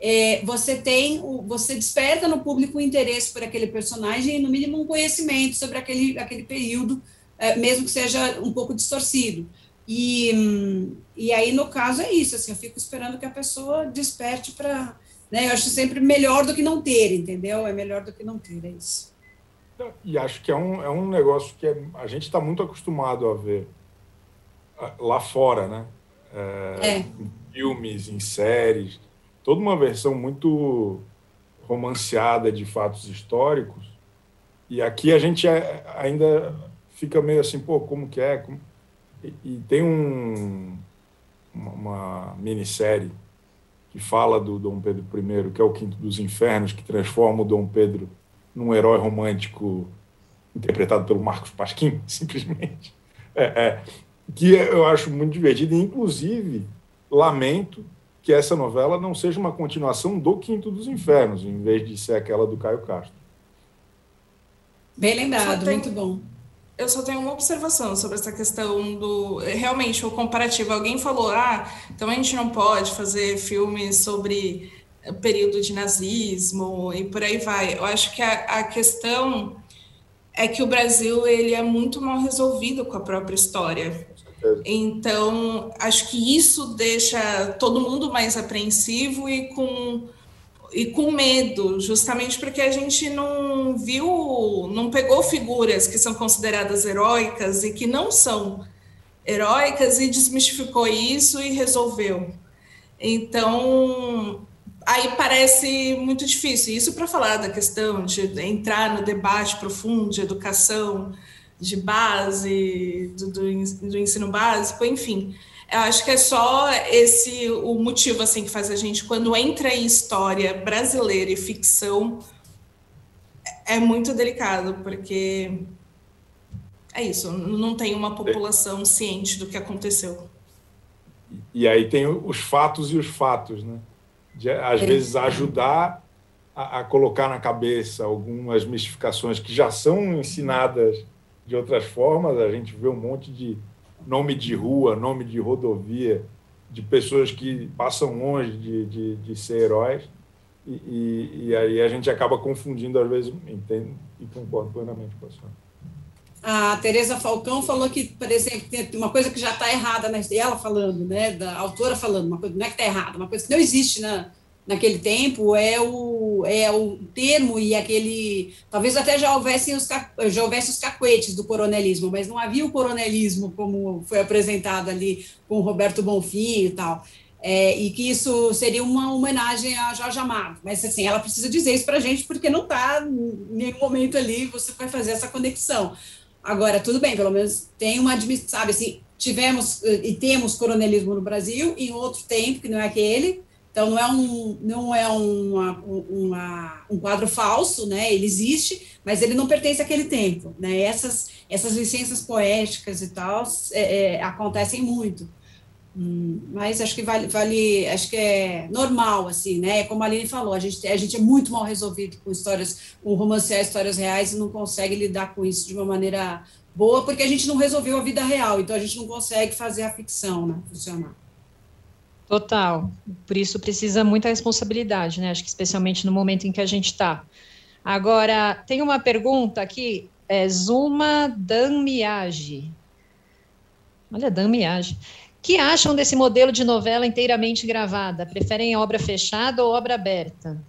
é, você tem, você desperta no público o interesse por aquele personagem e, no mínimo, um conhecimento sobre aquele, aquele período, é, mesmo que seja um pouco distorcido. E, e aí, no caso, é isso, assim, eu fico esperando que a pessoa desperte para... Né, eu acho sempre melhor do que não ter, entendeu? É melhor do que não ter, é isso. E acho que é um, é um negócio que é, a gente está muito acostumado a ver lá fora, né? É, é. Em filmes, em séries, toda uma versão muito romanceada de fatos históricos. E aqui a gente é, ainda fica meio assim, pô, como que é? Como... E, e, tem um, uma, uma minissérie que fala do Dom Pedro I, que é o Quinto dos Infernos, que transforma o Dom Pedro num herói romântico interpretado pelo Marcos Pasquim, [laughs] simplesmente. É, é, que eu acho muito divertido, e inclusive lamento que essa novela não seja uma continuação do Quinto dos Infernos, em vez de ser aquela do Caio Castro. Bem lembrado, tenho, muito bom. Eu só tenho uma observação sobre essa questão do. Realmente, o comparativo. Alguém falou, ah, então a gente não pode fazer filmes sobre período de nazismo e por aí vai. Eu acho que a, a questão é que o Brasil ele é muito mal resolvido com a própria história. Então, acho que isso deixa todo mundo mais apreensivo e com, e com medo, justamente porque a gente não viu, não pegou figuras que são consideradas heróicas e que não são heróicas e desmistificou isso e resolveu. Então, aí parece muito difícil. Isso para falar da questão de entrar no debate profundo de educação de base, do, do, do, ensino básico, enfim. Eu acho que é só esse o motivo assim que faz a gente, quando entra em história brasileira e ficção, é muito delicado, porque é isso, não tem uma população ciente do que aconteceu. E aí tem os fatos e os fatos, né? De, às é. vezes ajudar a, a colocar na cabeça algumas mistificações que já são ensinadas de outras formas, a gente vê um monte de nome de rua, nome de rodovia, de pessoas que passam longe de, de, de ser heróis, e, e, e, aí a gente acaba confundindo, às vezes, entendo, e concordo plenamente com a senhora. A Tereza Falcão falou que, por exemplo, tem uma coisa que já está errada, né? ela falando, né? da autora falando, uma coisa, não é que está errada, uma coisa que não existe na, naquele tempo é o, é o termo e aquele. Talvez até já houvessem os, já houvesse os cacuetes do coronelismo, mas não havia o coronelismo como foi apresentado ali com Roberto Bonfim e tal. É, e que isso seria uma homenagem a Jorge Amado. Mas, assim, ela precisa dizer isso para a gente, porque não está em nenhum momento ali você vai fazer essa conexão. Agora, tudo bem, pelo menos tem uma sabe, assim, tivemos e temos coronelismo no Brasil em outro tempo, que não é aquele, então, não é um, não é uma, uma, um quadro falso, né? ele existe, mas ele não pertence àquele tempo. Né? Essas, essas licenças poéticas e tal é, é, acontecem muito. Hum, mas acho que vale, vale, acho que é normal, assim, né? Como a Aline falou, a gente, a gente é muito mal resolvido com histórias, com romancear histórias reais e não consegue lidar com isso de uma maneira boa, porque a gente não resolveu a vida real, então a gente não consegue fazer a ficção né, funcionar. Total. Por isso precisa muita responsabilidade, né? Acho que especialmente no momento em que a gente está. Agora, tem uma pergunta aqui, é Zuma Danmiage. Olha, Danmiage. que acham desse modelo de novela inteiramente gravada? Preferem obra fechada ou obra aberta?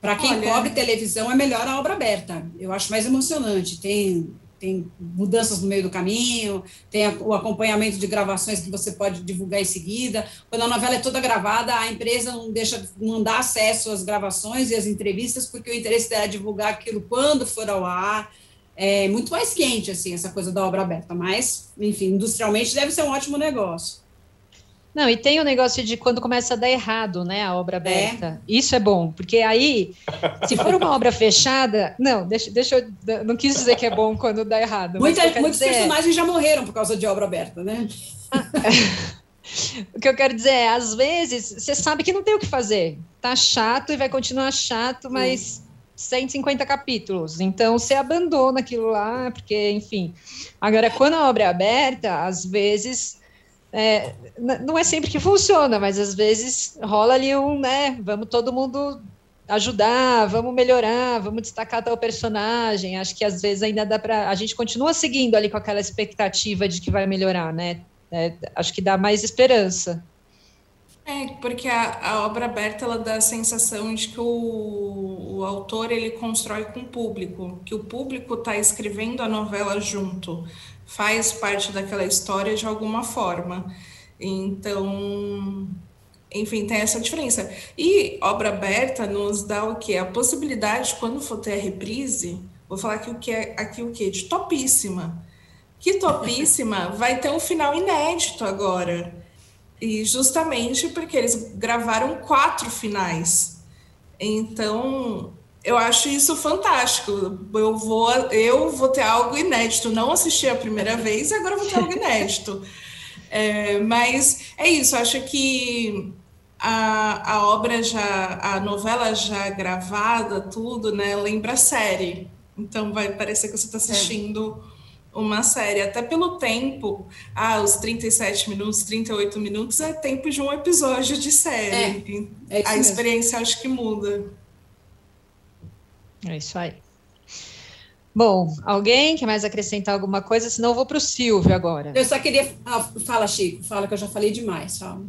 Para quem Olha, cobre televisão, é melhor a obra aberta. Eu acho mais emocionante. Tem, tem mudanças no meio do caminho, tem o acompanhamento de gravações que você pode divulgar em seguida. Quando a novela é toda gravada, a empresa não deixa, não dá acesso às gravações e às entrevistas, porque o interesse é divulgar aquilo quando for ao ar. É muito mais quente, assim, essa coisa da obra aberta. Mas, enfim, industrialmente deve ser um ótimo negócio. Não, e tem o negócio de quando começa a dar errado, né, a obra é. aberta. É. Isso é bom, porque aí, se for uma obra fechada, não, deixa, deixa eu, não quis dizer que é bom quando dá errado. Muita, muitos dizer... personagens já morreram por causa de obra aberta, né? [laughs] o que eu quero dizer é, às vezes, você sabe que não tem o que fazer. Tá chato e vai continuar chato, mas hum. 150 capítulos. Então, você abandona aquilo lá, porque, enfim. Agora, quando a obra é aberta, às vezes é, não é sempre que funciona, mas às vezes rola ali um, né? Vamos todo mundo ajudar, vamos melhorar, vamos destacar tal personagem. Acho que às vezes ainda dá para. A gente continua seguindo ali com aquela expectativa de que vai melhorar, né? É, acho que dá mais esperança. É, porque a, a, obra aberta ela dá a sensação de que o, o autor ele constrói com o público, que o público está escrevendo a novela junto faz parte daquela história de alguma forma. Então, enfim, tem essa diferença. E obra aberta nos dá o que? A possibilidade, quando for ter a reprise, vou falar aqui o que é aqui o que? De topíssima. Que topíssima [laughs] vai ter um final inédito agora. E justamente porque eles gravaram quatro finais. Então, eu acho isso fantástico. Eu vou, eu vou ter algo inédito. Não assisti a primeira vez e agora vou ter algo inédito. [laughs] É, mas é isso. Acho que a, a obra já, a novela já gravada, tudo, né? Lembra a série. Então vai parecer que você está assistindo é. uma série. Até pelo tempo, ah, os 37 minutos, 38 minutos é tempo de um episódio de série. É, é a experiência acho que muda. É isso aí. Bom, alguém quer mais acrescentar alguma coisa? Senão eu vou para o Silvio agora. Eu só queria. Ah, fala, Chico, fala que eu já falei demais. Fala.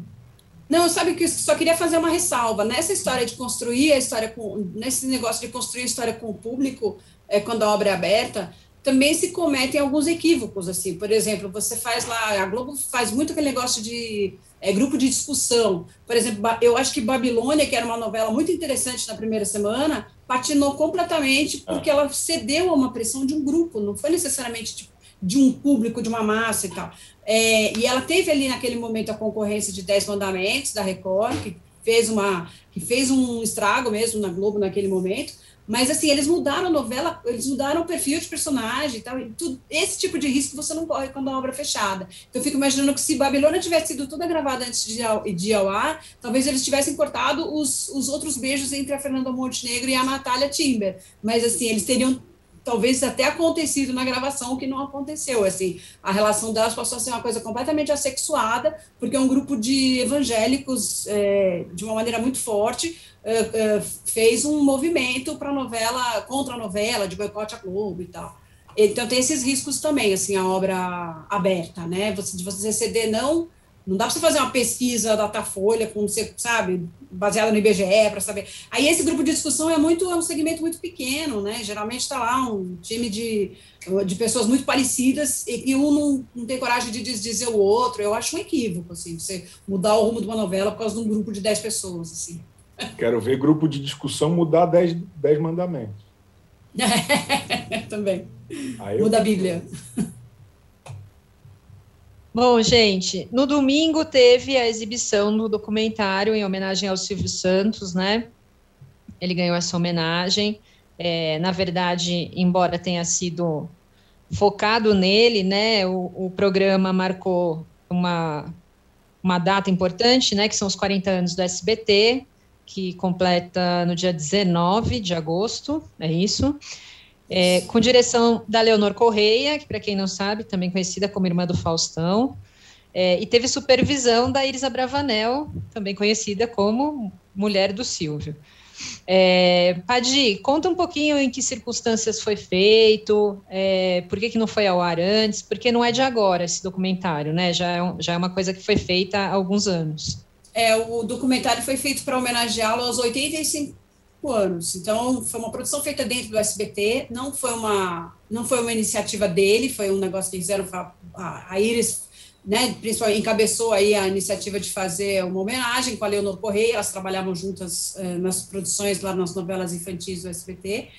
Não, sabe que eu só queria fazer uma ressalva. Nessa história de construir a história com. Nesse negócio de construir a história com o público, é, quando a obra é aberta, também se cometem alguns equívocos, assim. Por exemplo, você faz lá. A Globo faz muito aquele negócio de é, grupo de discussão. Por exemplo, eu acho que Babilônia, que era uma novela muito interessante na primeira semana, patinou completamente porque ela cedeu a uma pressão de um grupo, não foi necessariamente tipo, de um público, de uma massa e tal. É, e ela teve ali naquele momento a concorrência de Dez Mandamentos da Record, que fez, uma, que fez um estrago mesmo na Globo naquele momento, mas, assim, eles mudaram a novela, eles mudaram o perfil de personagem e tal. E esse tipo de risco você não corre quando a obra é fechada. Então, eu fico imaginando que se Babilônia tivesse sido toda gravada antes de, de ir ao ar, talvez eles tivessem cortado os, os outros beijos entre a Fernanda Montenegro e a Natália Timber. Mas, assim, eles teriam talvez até acontecido na gravação, o que não aconteceu. Assim, a relação delas passou a ser uma coisa completamente assexuada, porque é um grupo de evangélicos, é, de uma maneira muito forte, é, é, fez um movimento para novela, contra a novela, de boicote à Globo e tal. Então tem esses riscos também, assim, a obra aberta, né? Você, de você ceder não não dá para você fazer uma pesquisa Datafolha com você, sabe, baseada no IBGE para saber. Aí esse grupo de discussão é muito é um segmento muito pequeno, né? Geralmente está lá um time de, de pessoas muito parecidas e, e um não, não, tem coragem de dizer o outro. Eu acho um equívoco, assim, você mudar o rumo de uma novela por causa de um grupo de 10 pessoas, assim. [laughs] Quero ver grupo de discussão mudar 10, 10 mandamentos. [laughs] Também. Muda a Bíblia. Bom, gente, no domingo teve a exibição do documentário em homenagem ao Silvio Santos, né? Ele ganhou essa homenagem. É, na verdade, embora tenha sido focado nele, né? O, o programa marcou uma, uma data importante, né? Que são os 40 anos do SBT, que completa no dia 19 de agosto, é isso é, com direção da Leonor Correia, que para quem não sabe, também conhecida como irmã do Faustão, é, e teve supervisão da Iris Abravanel, também conhecida como mulher do Silvio. É, Padi, conta um pouquinho em que circunstâncias foi feito, é, por que, que não foi ao ar antes, porque não é de agora esse documentário, né? Já é, um, já é uma coisa que foi feita há alguns anos. É, o documentário foi feito para homenageá-lo aos 85 anos. Então, foi uma produção feita dentro do SBT, não foi uma, não foi uma iniciativa dele, foi um negócio que fizeram, a, a Iris né, principalmente encabeçou aí a iniciativa de fazer uma homenagem com a Leonor Correia, elas trabalhavam juntas eh, nas produções lá nas novelas infantis do SBT,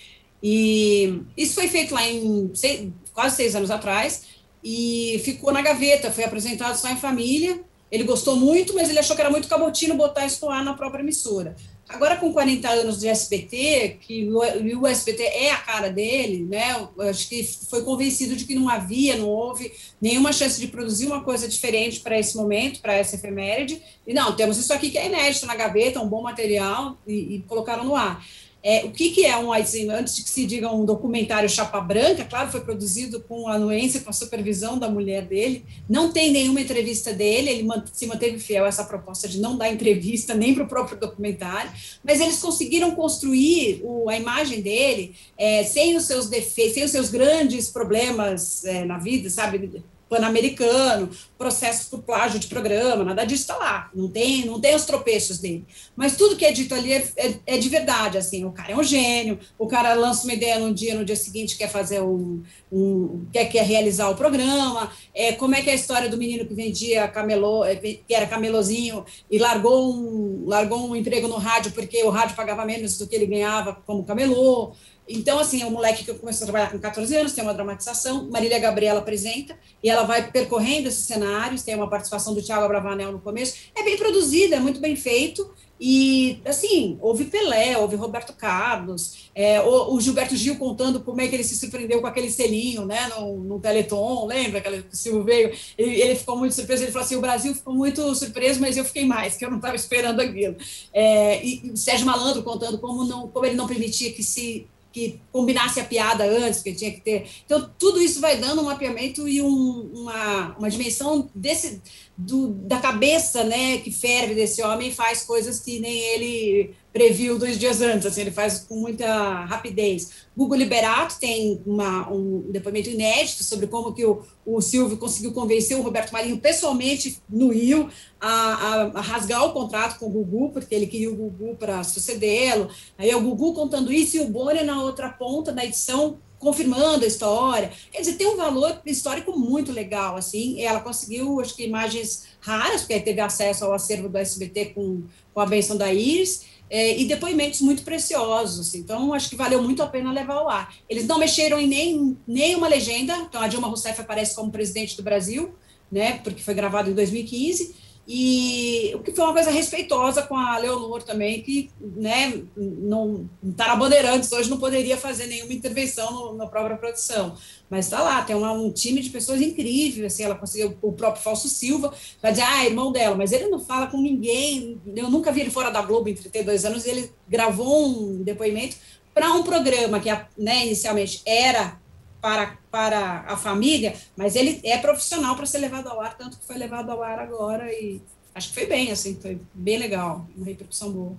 e isso foi feito lá em seis, quase seis anos atrás, e ficou na gaveta, foi apresentado só em família, ele gostou muito, mas ele achou que era muito cabotino botar isso lá na própria emissora. Agora, com 40 anos de SBT, que o SBT é a cara dele, né? Acho que foi convencido de que não havia, não houve nenhuma chance de produzir uma coisa diferente para esse momento, para essa efeméride. E não, temos isso aqui que é inédito na gaveta, um bom material, e, e colocaram no ar. É, o que, que é um, assim, antes de que se diga um documentário chapa branca, claro, foi produzido com anuência, com a supervisão da mulher dele, não tem nenhuma entrevista dele, ele se manteve fiel a essa proposta de não dar entrevista nem para o próprio documentário, mas eles conseguiram construir o, a imagem dele é, sem os seus defeitos, sem os seus grandes problemas é, na vida, sabe? Pan-Americano, processo por plágio de programa, nada disso está lá, não tem, não tem os tropeços dele. Mas tudo que é dito ali é, é, é, de verdade, assim, o cara é um gênio, o cara lança uma ideia num dia, no dia seguinte quer fazer um, um quer, quer realizar o programa, é, como é que é a história do menino que vendia camelô, é, que era camelozinho e largou um, largou um emprego no rádio porque o rádio pagava menos do que ele ganhava como camelô, então, assim, é um moleque que começou a trabalhar com 14 anos, tem uma dramatização, Marília Gabriela apresenta, e ela vai percorrendo esses cenários, tem uma participação do Tiago Abravanel no começo, é bem produzida, é muito bem feito, e, assim, houve Pelé, houve Roberto Carlos, é, o, o, Gilberto Gil contando como é que ele se surpreendeu com aquele selinho, né, no, no Teleton, lembra que o Silvio veio? Ele, ele, ficou muito surpreso, ele falou assim, o Brasil ficou muito surpreso, mas eu fiquei mais, que eu não estava esperando aquilo. É, e, e Sérgio Malandro contando como, não, como ele não permitia que se que combinasse a piada antes, que tinha que ter. Então, tudo isso vai dando um mapeamento e um, uma, uma dimensão desse, do, da cabeça né, que ferve desse homem e faz coisas que nem ele previu dois dias antes, assim, ele faz com muita rapidez. Google Liberato tem uma, um depoimento inédito sobre como que o, o Silvio conseguiu convencer o Roberto Marinho pessoalmente no Rio a, a, a rasgar o contrato com o Gugu, porque ele queria o Gugu para sucedê-lo. Aí é o Gugu contando isso e o Bonner na outra ponta, na edição, confirmando a história. Quer dizer, tem um valor histórico muito legal, assim. Ela conseguiu, acho que, imagens raras, porque teve acesso ao acervo do SBT com, com a benção da Iris, é, e depoimentos muito preciosos. Então, acho que valeu muito a pena levar ao ar. Eles não mexeram em nem, nenhuma legenda, então a Dilma Rousseff aparece como presidente do Brasil, né, porque foi gravado em 2015, e o que foi uma coisa respeitosa com a Leonor também, que né, não está na Bandeirantes, hoje não poderia fazer nenhuma intervenção no, na própria produção. Mas está lá, tem uma, um time de pessoas incrível, assim, ela conseguiu, o próprio Falso Silva, vai dizer, ah, irmão dela, mas ele não fala com ninguém, eu nunca vi ele fora da Globo em 32 anos, e ele gravou um depoimento para um programa que né, inicialmente era para, para a família, mas ele é profissional para ser levado ao ar, tanto que foi levado ao ar agora e acho que foi bem, assim, foi bem legal, uma repercussão boa.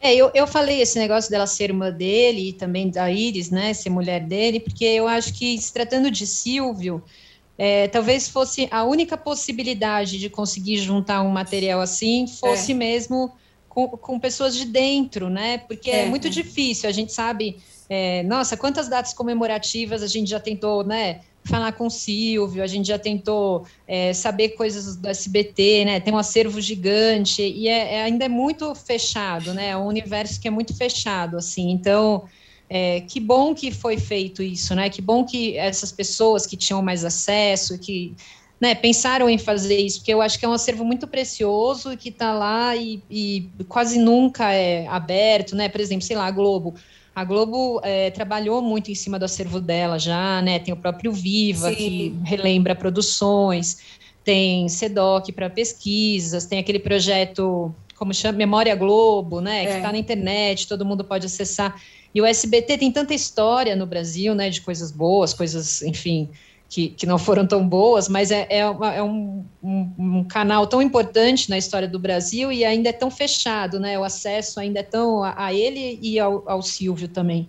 É, eu, eu falei esse negócio dela ser irmã dele e também da Iris, né, ser mulher dele, porque eu acho que se tratando de Silvio, é, talvez fosse a única possibilidade de conseguir juntar um material assim, fosse é. mesmo com, com, pessoas de dentro, né, porque é, é muito difícil, a gente sabe é, nossa, quantas datas comemorativas a gente já tentou, né? Falar com o Silvio, a gente já tentou é, saber coisas do SBT, né? Tem um acervo gigante e é, é, ainda é muito fechado, né? É um universo que é muito fechado, assim. Então, é, que bom que foi feito isso, né? Que bom que essas pessoas que tinham mais acesso, que né, pensaram em fazer isso, porque eu acho que é um acervo muito precioso que está lá e, e, quase nunca é aberto, né? Por exemplo, sei lá, a Globo a Globo é, trabalhou muito em cima do acervo dela já, né? Tem o próprio Viva, Sim. que relembra produções, tem SEDOC para pesquisas, tem aquele projeto, como chama, Memória Globo, né? Que está é. na internet, todo mundo pode acessar. E o SBT tem tanta história no Brasil, né? De coisas boas, coisas, enfim, que, que não foram tão boas, mas é, é, uma, é um, um, um, canal tão importante na história do Brasil e ainda é tão fechado, né? O acesso ainda é tão a, a ele e ao, ao Silvio também.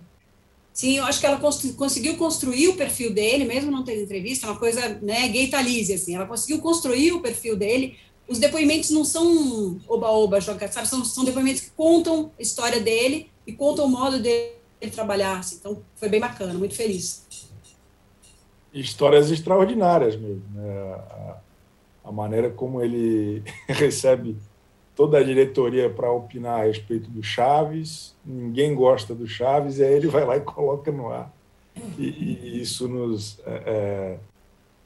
Sim, eu acho que ela conseguiu construir o perfil dele, mesmo não tendo entrevista, é uma coisa, né, gay talise, assim, ela conseguiu construir o perfil dele, os depoimentos não são oba-oba, sabe, são, são depoimentos que contam a história dele e contam o modo dele trabalhar, assim, então foi bem bacana, muito feliz histórias extraordinárias mesmo. Né? A, a, maneira como ele [laughs] recebe toda a diretoria para opinar a respeito do Chaves, ninguém gosta do Chaves, e aí ele vai lá e coloca no ar. E, e isso nos é, é,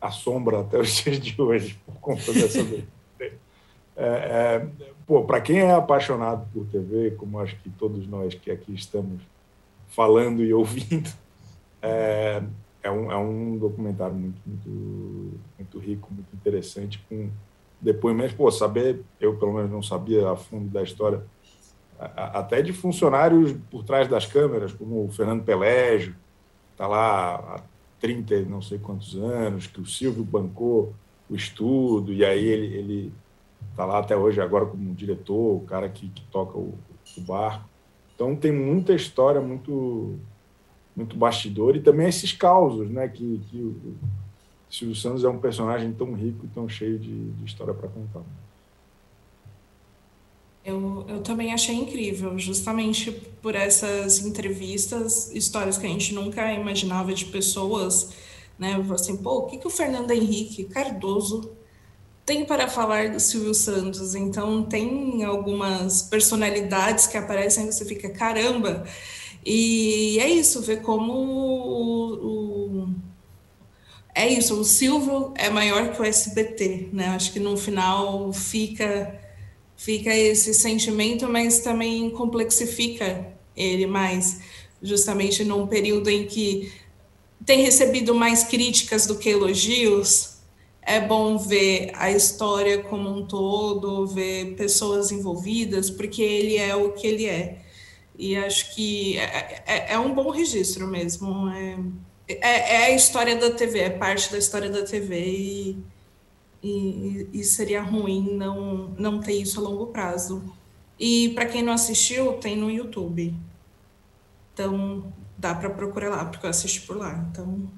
assombra até os [laughs] dias de hoje, por conta dessa. [laughs] é, é, pô, para quem é apaixonado por TV, como acho que todos nós que aqui estamos falando e ouvindo, é, é um, é um documentário muito, muito, muito rico, muito interessante, com depoimentos, pô, saber, eu pelo menos não sabia a fundo da história, até de funcionários por trás das câmeras, como o Fernando Pelégio, está lá há 30 não sei quantos anos, que o Silvio bancou o estudo, e aí ele está lá até hoje, agora como diretor, o cara que, que toca o, o barco. Então tem muita história muito muito bastidor e também esses causos, né? Que, que o Silvio Santos é um personagem tão rico e tão cheio de, de história para contar. Eu, eu também achei incrível, justamente por essas entrevistas, histórias que a gente nunca imaginava de pessoas, né? Assim, pô, o que, que o Fernando Henrique Cardoso tem para falar do Silvio Santos? Então, tem algumas personalidades que aparecem e você fica, caramba, e é isso, ver como o, o, é isso, o Silvio é maior que o SBT, né? Acho que no final fica fica esse sentimento, mas também complexifica ele mais, justamente num período em que tem recebido mais críticas do que elogios. É bom ver a história como um todo, ver pessoas envolvidas, porque ele é o que ele é. E acho que é, é, é um bom registro mesmo. É, é, é, a história da TV, é parte da história da TV e, e, e seria ruim não, não ter isso a longo prazo. E para quem não assistiu, tem no YouTube. Então dá para procurar lá, porque eu assisti por lá. Então.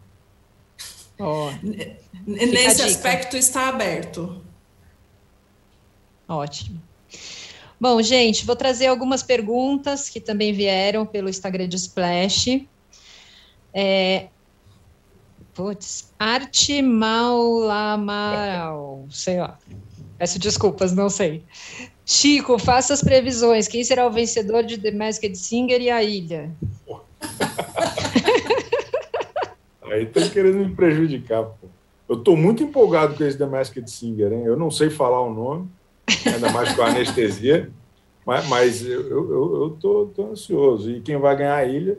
Oh, nesse aspecto está aberto. Ótimo. Bom, gente, vou trazer algumas perguntas que também vieram pelo Instagram de Splash. É, putz, Arte Maulamaral, sei lá. Peço desculpas, não sei. Chico, faça as previsões. Quem será o vencedor de The Masked Singer e a Ilha? [laughs] Aí tá querendo me prejudicar, pô. Eu tô muito empolgado com esse The Masked Singer, hein? Eu não sei falar o nome ainda mais com a anestesia. Mas, mas eu, eu, eu tô, tô, ansioso. E quem vai ganhar a ilha,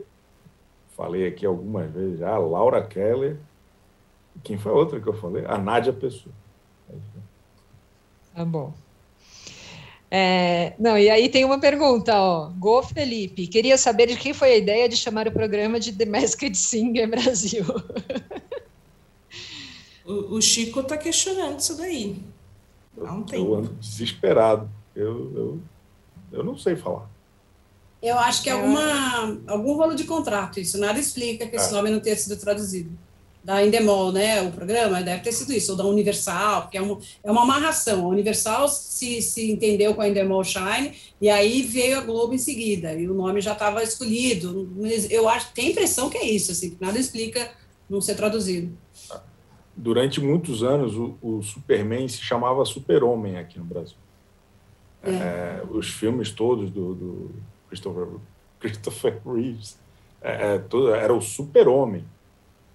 falei aqui algumas vezes já, a Laura Keller. Quem foi a outra que eu falei? A Nádia Pessoa. Tá bom. É, não, e aí tem uma pergunta, ó. Go Felipe, queria saber de quem foi a ideia de chamar o programa de The Masked Singer Brasil. [laughs] O, o Chico tá questionando isso daí. Não tem. Eu ando desesperado. Eu, eu, eu não sei falar. Eu acho que é alguma, algum rolo de contrato, isso. Nada explica que esse é. nome não tenha sido traduzido. Da Endemol, né? O programa deve ter sido isso, ou da Universal, porque é uma, é uma amarração. A Universal se, se entendeu com a Endemol Shine, e aí veio a Globo em seguida, e o nome já estava escolhido. Eu acho, tem a impressão que é isso, assim, que nada explica não ser traduzido durante muitos anos o, o Superman se chamava Super-Homem aqui no Brasil. É. É, os filmes todos do, do Christopher, Christopher Reeves é, é todo, era o Super-Homem.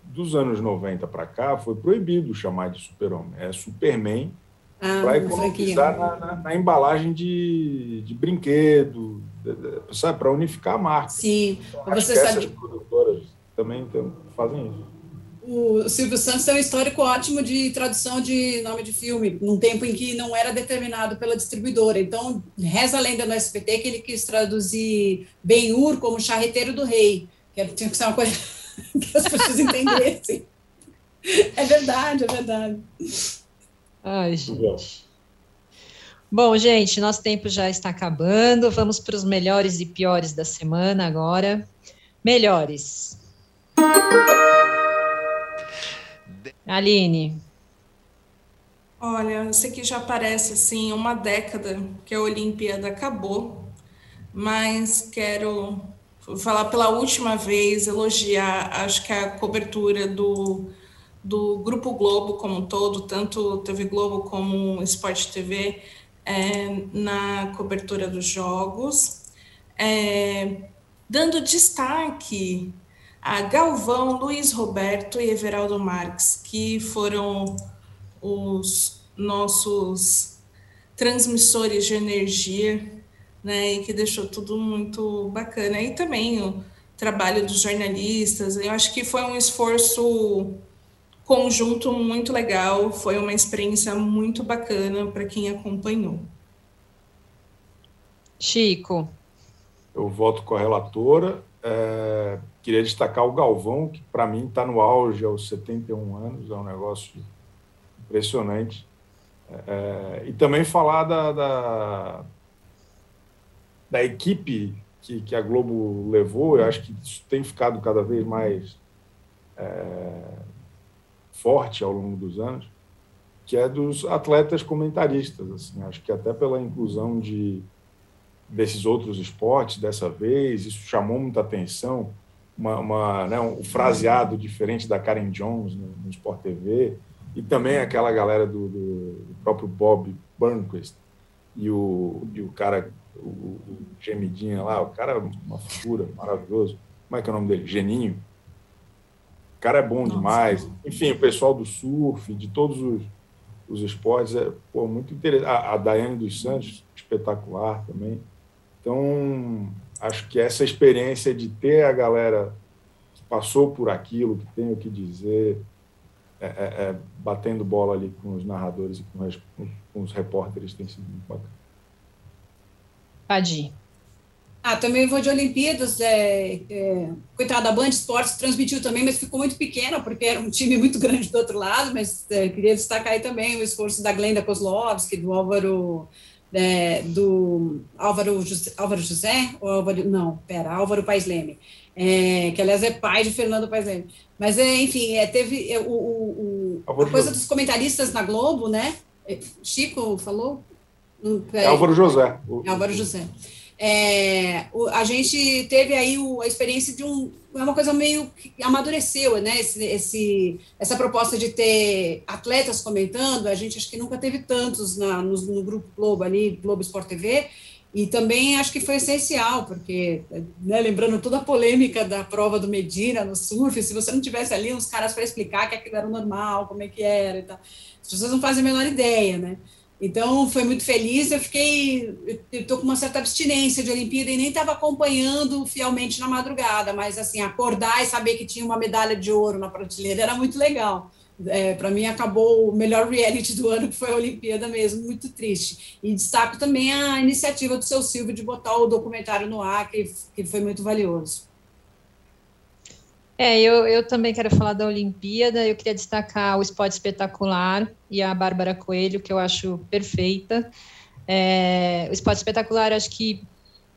Dos anos 90 para cá foi proibido chamar de Super-Homem. É Superman ah, para economizar na, na, na, embalagem de, de brinquedo, sabe, para unificar a marca. Sim, então, você sabe. produtoras também então, fazem isso o Silvio Santos tem um histórico ótimo de tradução de nome de filme, num tempo em que não era determinado pela distribuidora. Então, reza a lenda no SPT que ele quis traduzir Ben-Hur como charreteiro do rei, que tinha que ser uma coisa [laughs] que as pessoas entendessem. É verdade, é verdade. Ai, gente. Bom, gente, nosso tempo já está acabando. Vamos para os melhores e piores da semana agora. Melhores. Aline. Olha, sei que já parece assim uma década que a Olimpíada acabou, mas quero falar pela última vez, elogiar, acho que a cobertura do, do Grupo Globo como um todo, tanto TV Globo como Sport TV, é, na cobertura dos jogos, é, dando destaque a Galvão, Luiz Roberto e Everaldo Marques, que foram os nossos transmissores de energia, né, e que deixou tudo muito bacana. E também o trabalho dos jornalistas, eu acho que foi um esforço conjunto muito legal, foi uma experiência muito bacana para quem acompanhou. Chico. Eu voto com a relatora. É, queria destacar o Galvão, que para mim está no auge aos 71 anos, é um negócio impressionante. É, e também falar da, da, da equipe que, que, a Globo levou, eu acho que isso tem ficado cada vez mais é, forte ao longo dos anos, que é dos atletas comentaristas. Assim, acho que até pela inclusão de desses outros esportes dessa vez, isso chamou muita atenção. Uma, uma né, um fraseado diferente da Karen Jones no, no Sport TV, e também aquela galera do, do próprio Bob Burnquist e o, e o cara, o, o gemidinha lá, o cara é uma figura maravilhoso. Como é que é o nome dele? Geninho. O cara é bom Nossa, demais. Enfim, o pessoal do surf, de todos os, os esportes, é pô, muito interessante. A, a Daiane dos Santos, espetacular também. Então, acho que essa experiência de ter a galera que passou por aquilo, que tem o que dizer, é, é, é, batendo bola ali com os narradores e com, as, com os repórteres tem sido muito bacana. Padi. Ah, também vou de Olimpíadas. É, é, coitada, da Band Esportes transmitiu também, mas ficou muito pequena, porque era um time muito [laughs] grande do outro lado. Mas é, queria destacar aí também o esforço da Glenda Kozlovski, do Álvaro. É, do Álvaro José, Álvaro José ou Álvaro, não, pera, Álvaro Paes Leme, é, que aliás é pai de Fernando Paes Leme. Mas, é, enfim, é, teve é, o, o, o a coisa dos comentaristas na Globo, né? Chico falou? É Álvaro José. Álvaro José. É, a gente teve aí o, a experiência de um. É uma coisa meio que amadureceu, né? Esse, esse, essa proposta de ter atletas comentando, a gente acho que nunca teve tantos na, no, no Grupo Globo ali, Globo Sport TV, e também acho que foi essencial, porque, né, lembrando toda a polêmica da prova do Medina no surf, se você não tivesse ali uns caras para explicar que aquilo era normal, como é que era e tal, as pessoas não fazem a menor ideia, né? Então, foi muito feliz. Eu fiquei, estou com uma certa abstinência de Olimpíada e nem estava acompanhando fielmente na madrugada, mas assim, acordar e saber que tinha uma medalha de ouro na prateleira era muito legal. É, para mim, acabou o melhor reality do ano, que foi a Olimpíada mesmo, muito triste. E destaco também a iniciativa do seu Silvio de botar o documentário no ar, que, que foi muito valioso. É, eu, eu também quero falar da Olimpíada. Eu queria destacar o Esporte Espetacular e a Bárbara Coelho, que eu acho perfeita. É, o Esporte Espetacular, acho que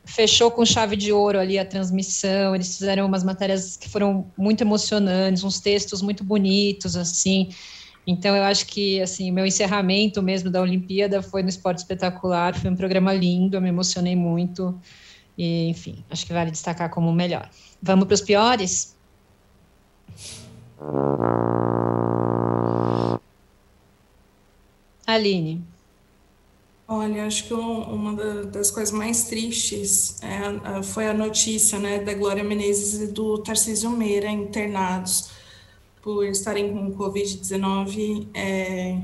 fechou com chave de ouro ali a transmissão. Eles fizeram umas matérias que foram muito emocionantes, uns textos muito bonitos, assim. Então, eu acho que, assim, meu encerramento mesmo da Olimpíada foi no Esporte Espetacular. Foi um programa lindo, eu me emocionei muito. E, enfim, acho que vale destacar como o melhor. Vamos para os piores? Aline. Olha, acho que uma das coisas mais tristes é, foi a notícia né, da Glória Menezes e do Tarcísio Meira internados por estarem com Covid-19. É,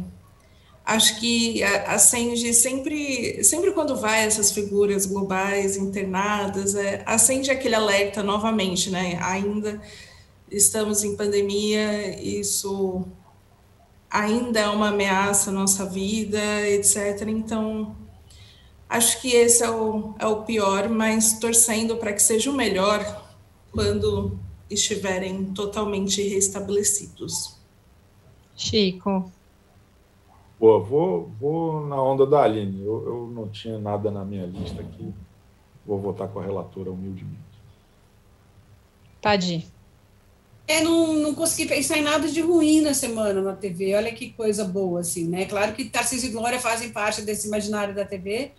acho que a, CENG sempre, sempre quando vai essas figuras globais internadas, é, acende aquele alerta novamente, né? Ainda estamos em pandemia, isso ainda é uma ameaça à nossa vida, etc. Então, acho que esse é o, é o pior, mas torcendo para que seja o melhor quando estiverem totalmente restabelecidos. Chico. Boa, vou, vou na onda da Aline. Eu, eu não tinha nada na minha lista aqui. Vou votar com a relatora humildemente. Tadi. É, não, não consegui pensar em nada de ruim na semana na TV. Olha que coisa boa, assim, né? Claro que Tarcísio e Glória fazem parte desse imaginário da TV,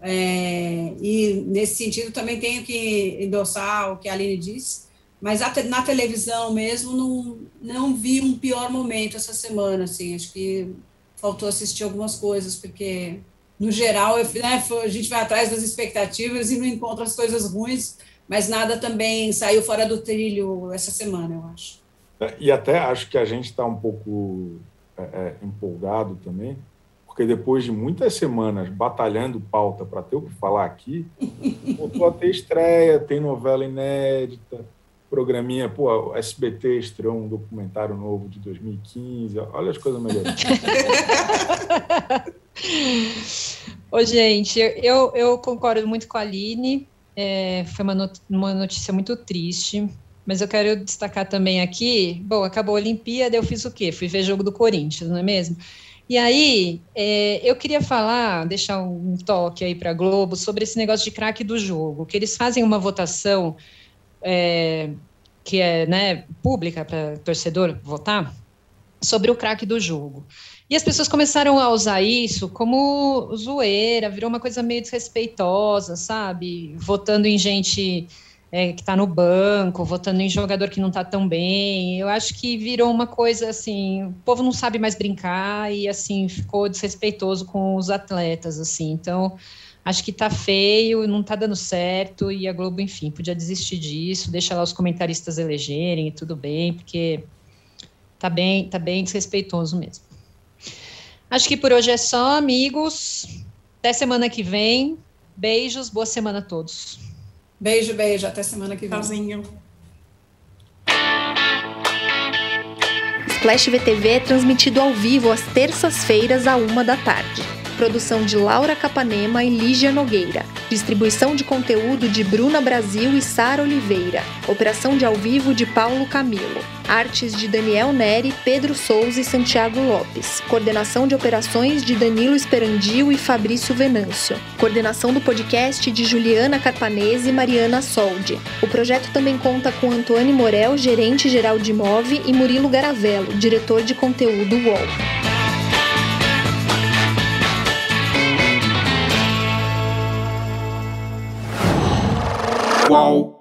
é, e nesse sentido também tenho que endossar o que a Aline disse, mas na televisão mesmo não, não vi um pior momento essa semana, assim, acho que faltou assistir algumas coisas, porque no geral eu, né, a gente vai atrás das expectativas e não encontra as coisas ruins, mas nada também saiu fora do trilho essa semana, eu acho. É, e até acho que a gente está um pouco é, é, empolgado também, porque depois de muitas semanas batalhando pauta para ter o que falar aqui, [laughs] voltou a ter estreia, tem novela inédita, programinha, pô, o SBT estreou um documentário novo de 2015, olha as coisas melhores. [laughs] Ô, gente, eu, eu concordo muito com a Aline, é, foi uma, not uma notícia muito triste, mas eu quero destacar também aqui, bom, acabou a Olimpíada, eu fiz o quê? Fui ver jogo do Corinthians, não é mesmo? E aí, é, eu queria falar, deixar um toque aí para a Globo sobre esse negócio de craque do jogo, que eles fazem uma votação é, que é né, pública para torcedor votar sobre o craque do jogo. E as pessoas começaram a usar isso como zoeira, virou uma coisa meio desrespeitosa, sabe? Votando em gente é, que está no banco, votando em jogador que não está tão bem. Eu acho que virou uma coisa assim, o povo não sabe mais brincar e assim ficou desrespeitoso com os atletas, assim. Então, acho que está feio, não está dando certo e a Globo, enfim, podia desistir disso, deixa lá os comentaristas elegerem e tudo bem, porque tá bem, tá bem desrespeitoso mesmo. Acho que por hoje é só, amigos. Até semana que vem. Beijos, boa semana a todos. Beijo, beijo. Até semana que vem. Tchauzinho. Splash VTV é transmitido ao vivo às terças-feiras, à uma da tarde. Produção de Laura Capanema e Lígia Nogueira. Distribuição de conteúdo de Bruna Brasil e Sara Oliveira. Operação de ao vivo de Paulo Camilo. Artes de Daniel Neri, Pedro Souza e Santiago Lopes. Coordenação de operações de Danilo Esperandio e Fabrício Venâncio. Coordenação do podcast de Juliana Carpanese e Mariana Soldi. O projeto também conta com Antônio Morel, gerente geral de Move, e Murilo Garavello, diretor de conteúdo UOL. Qual?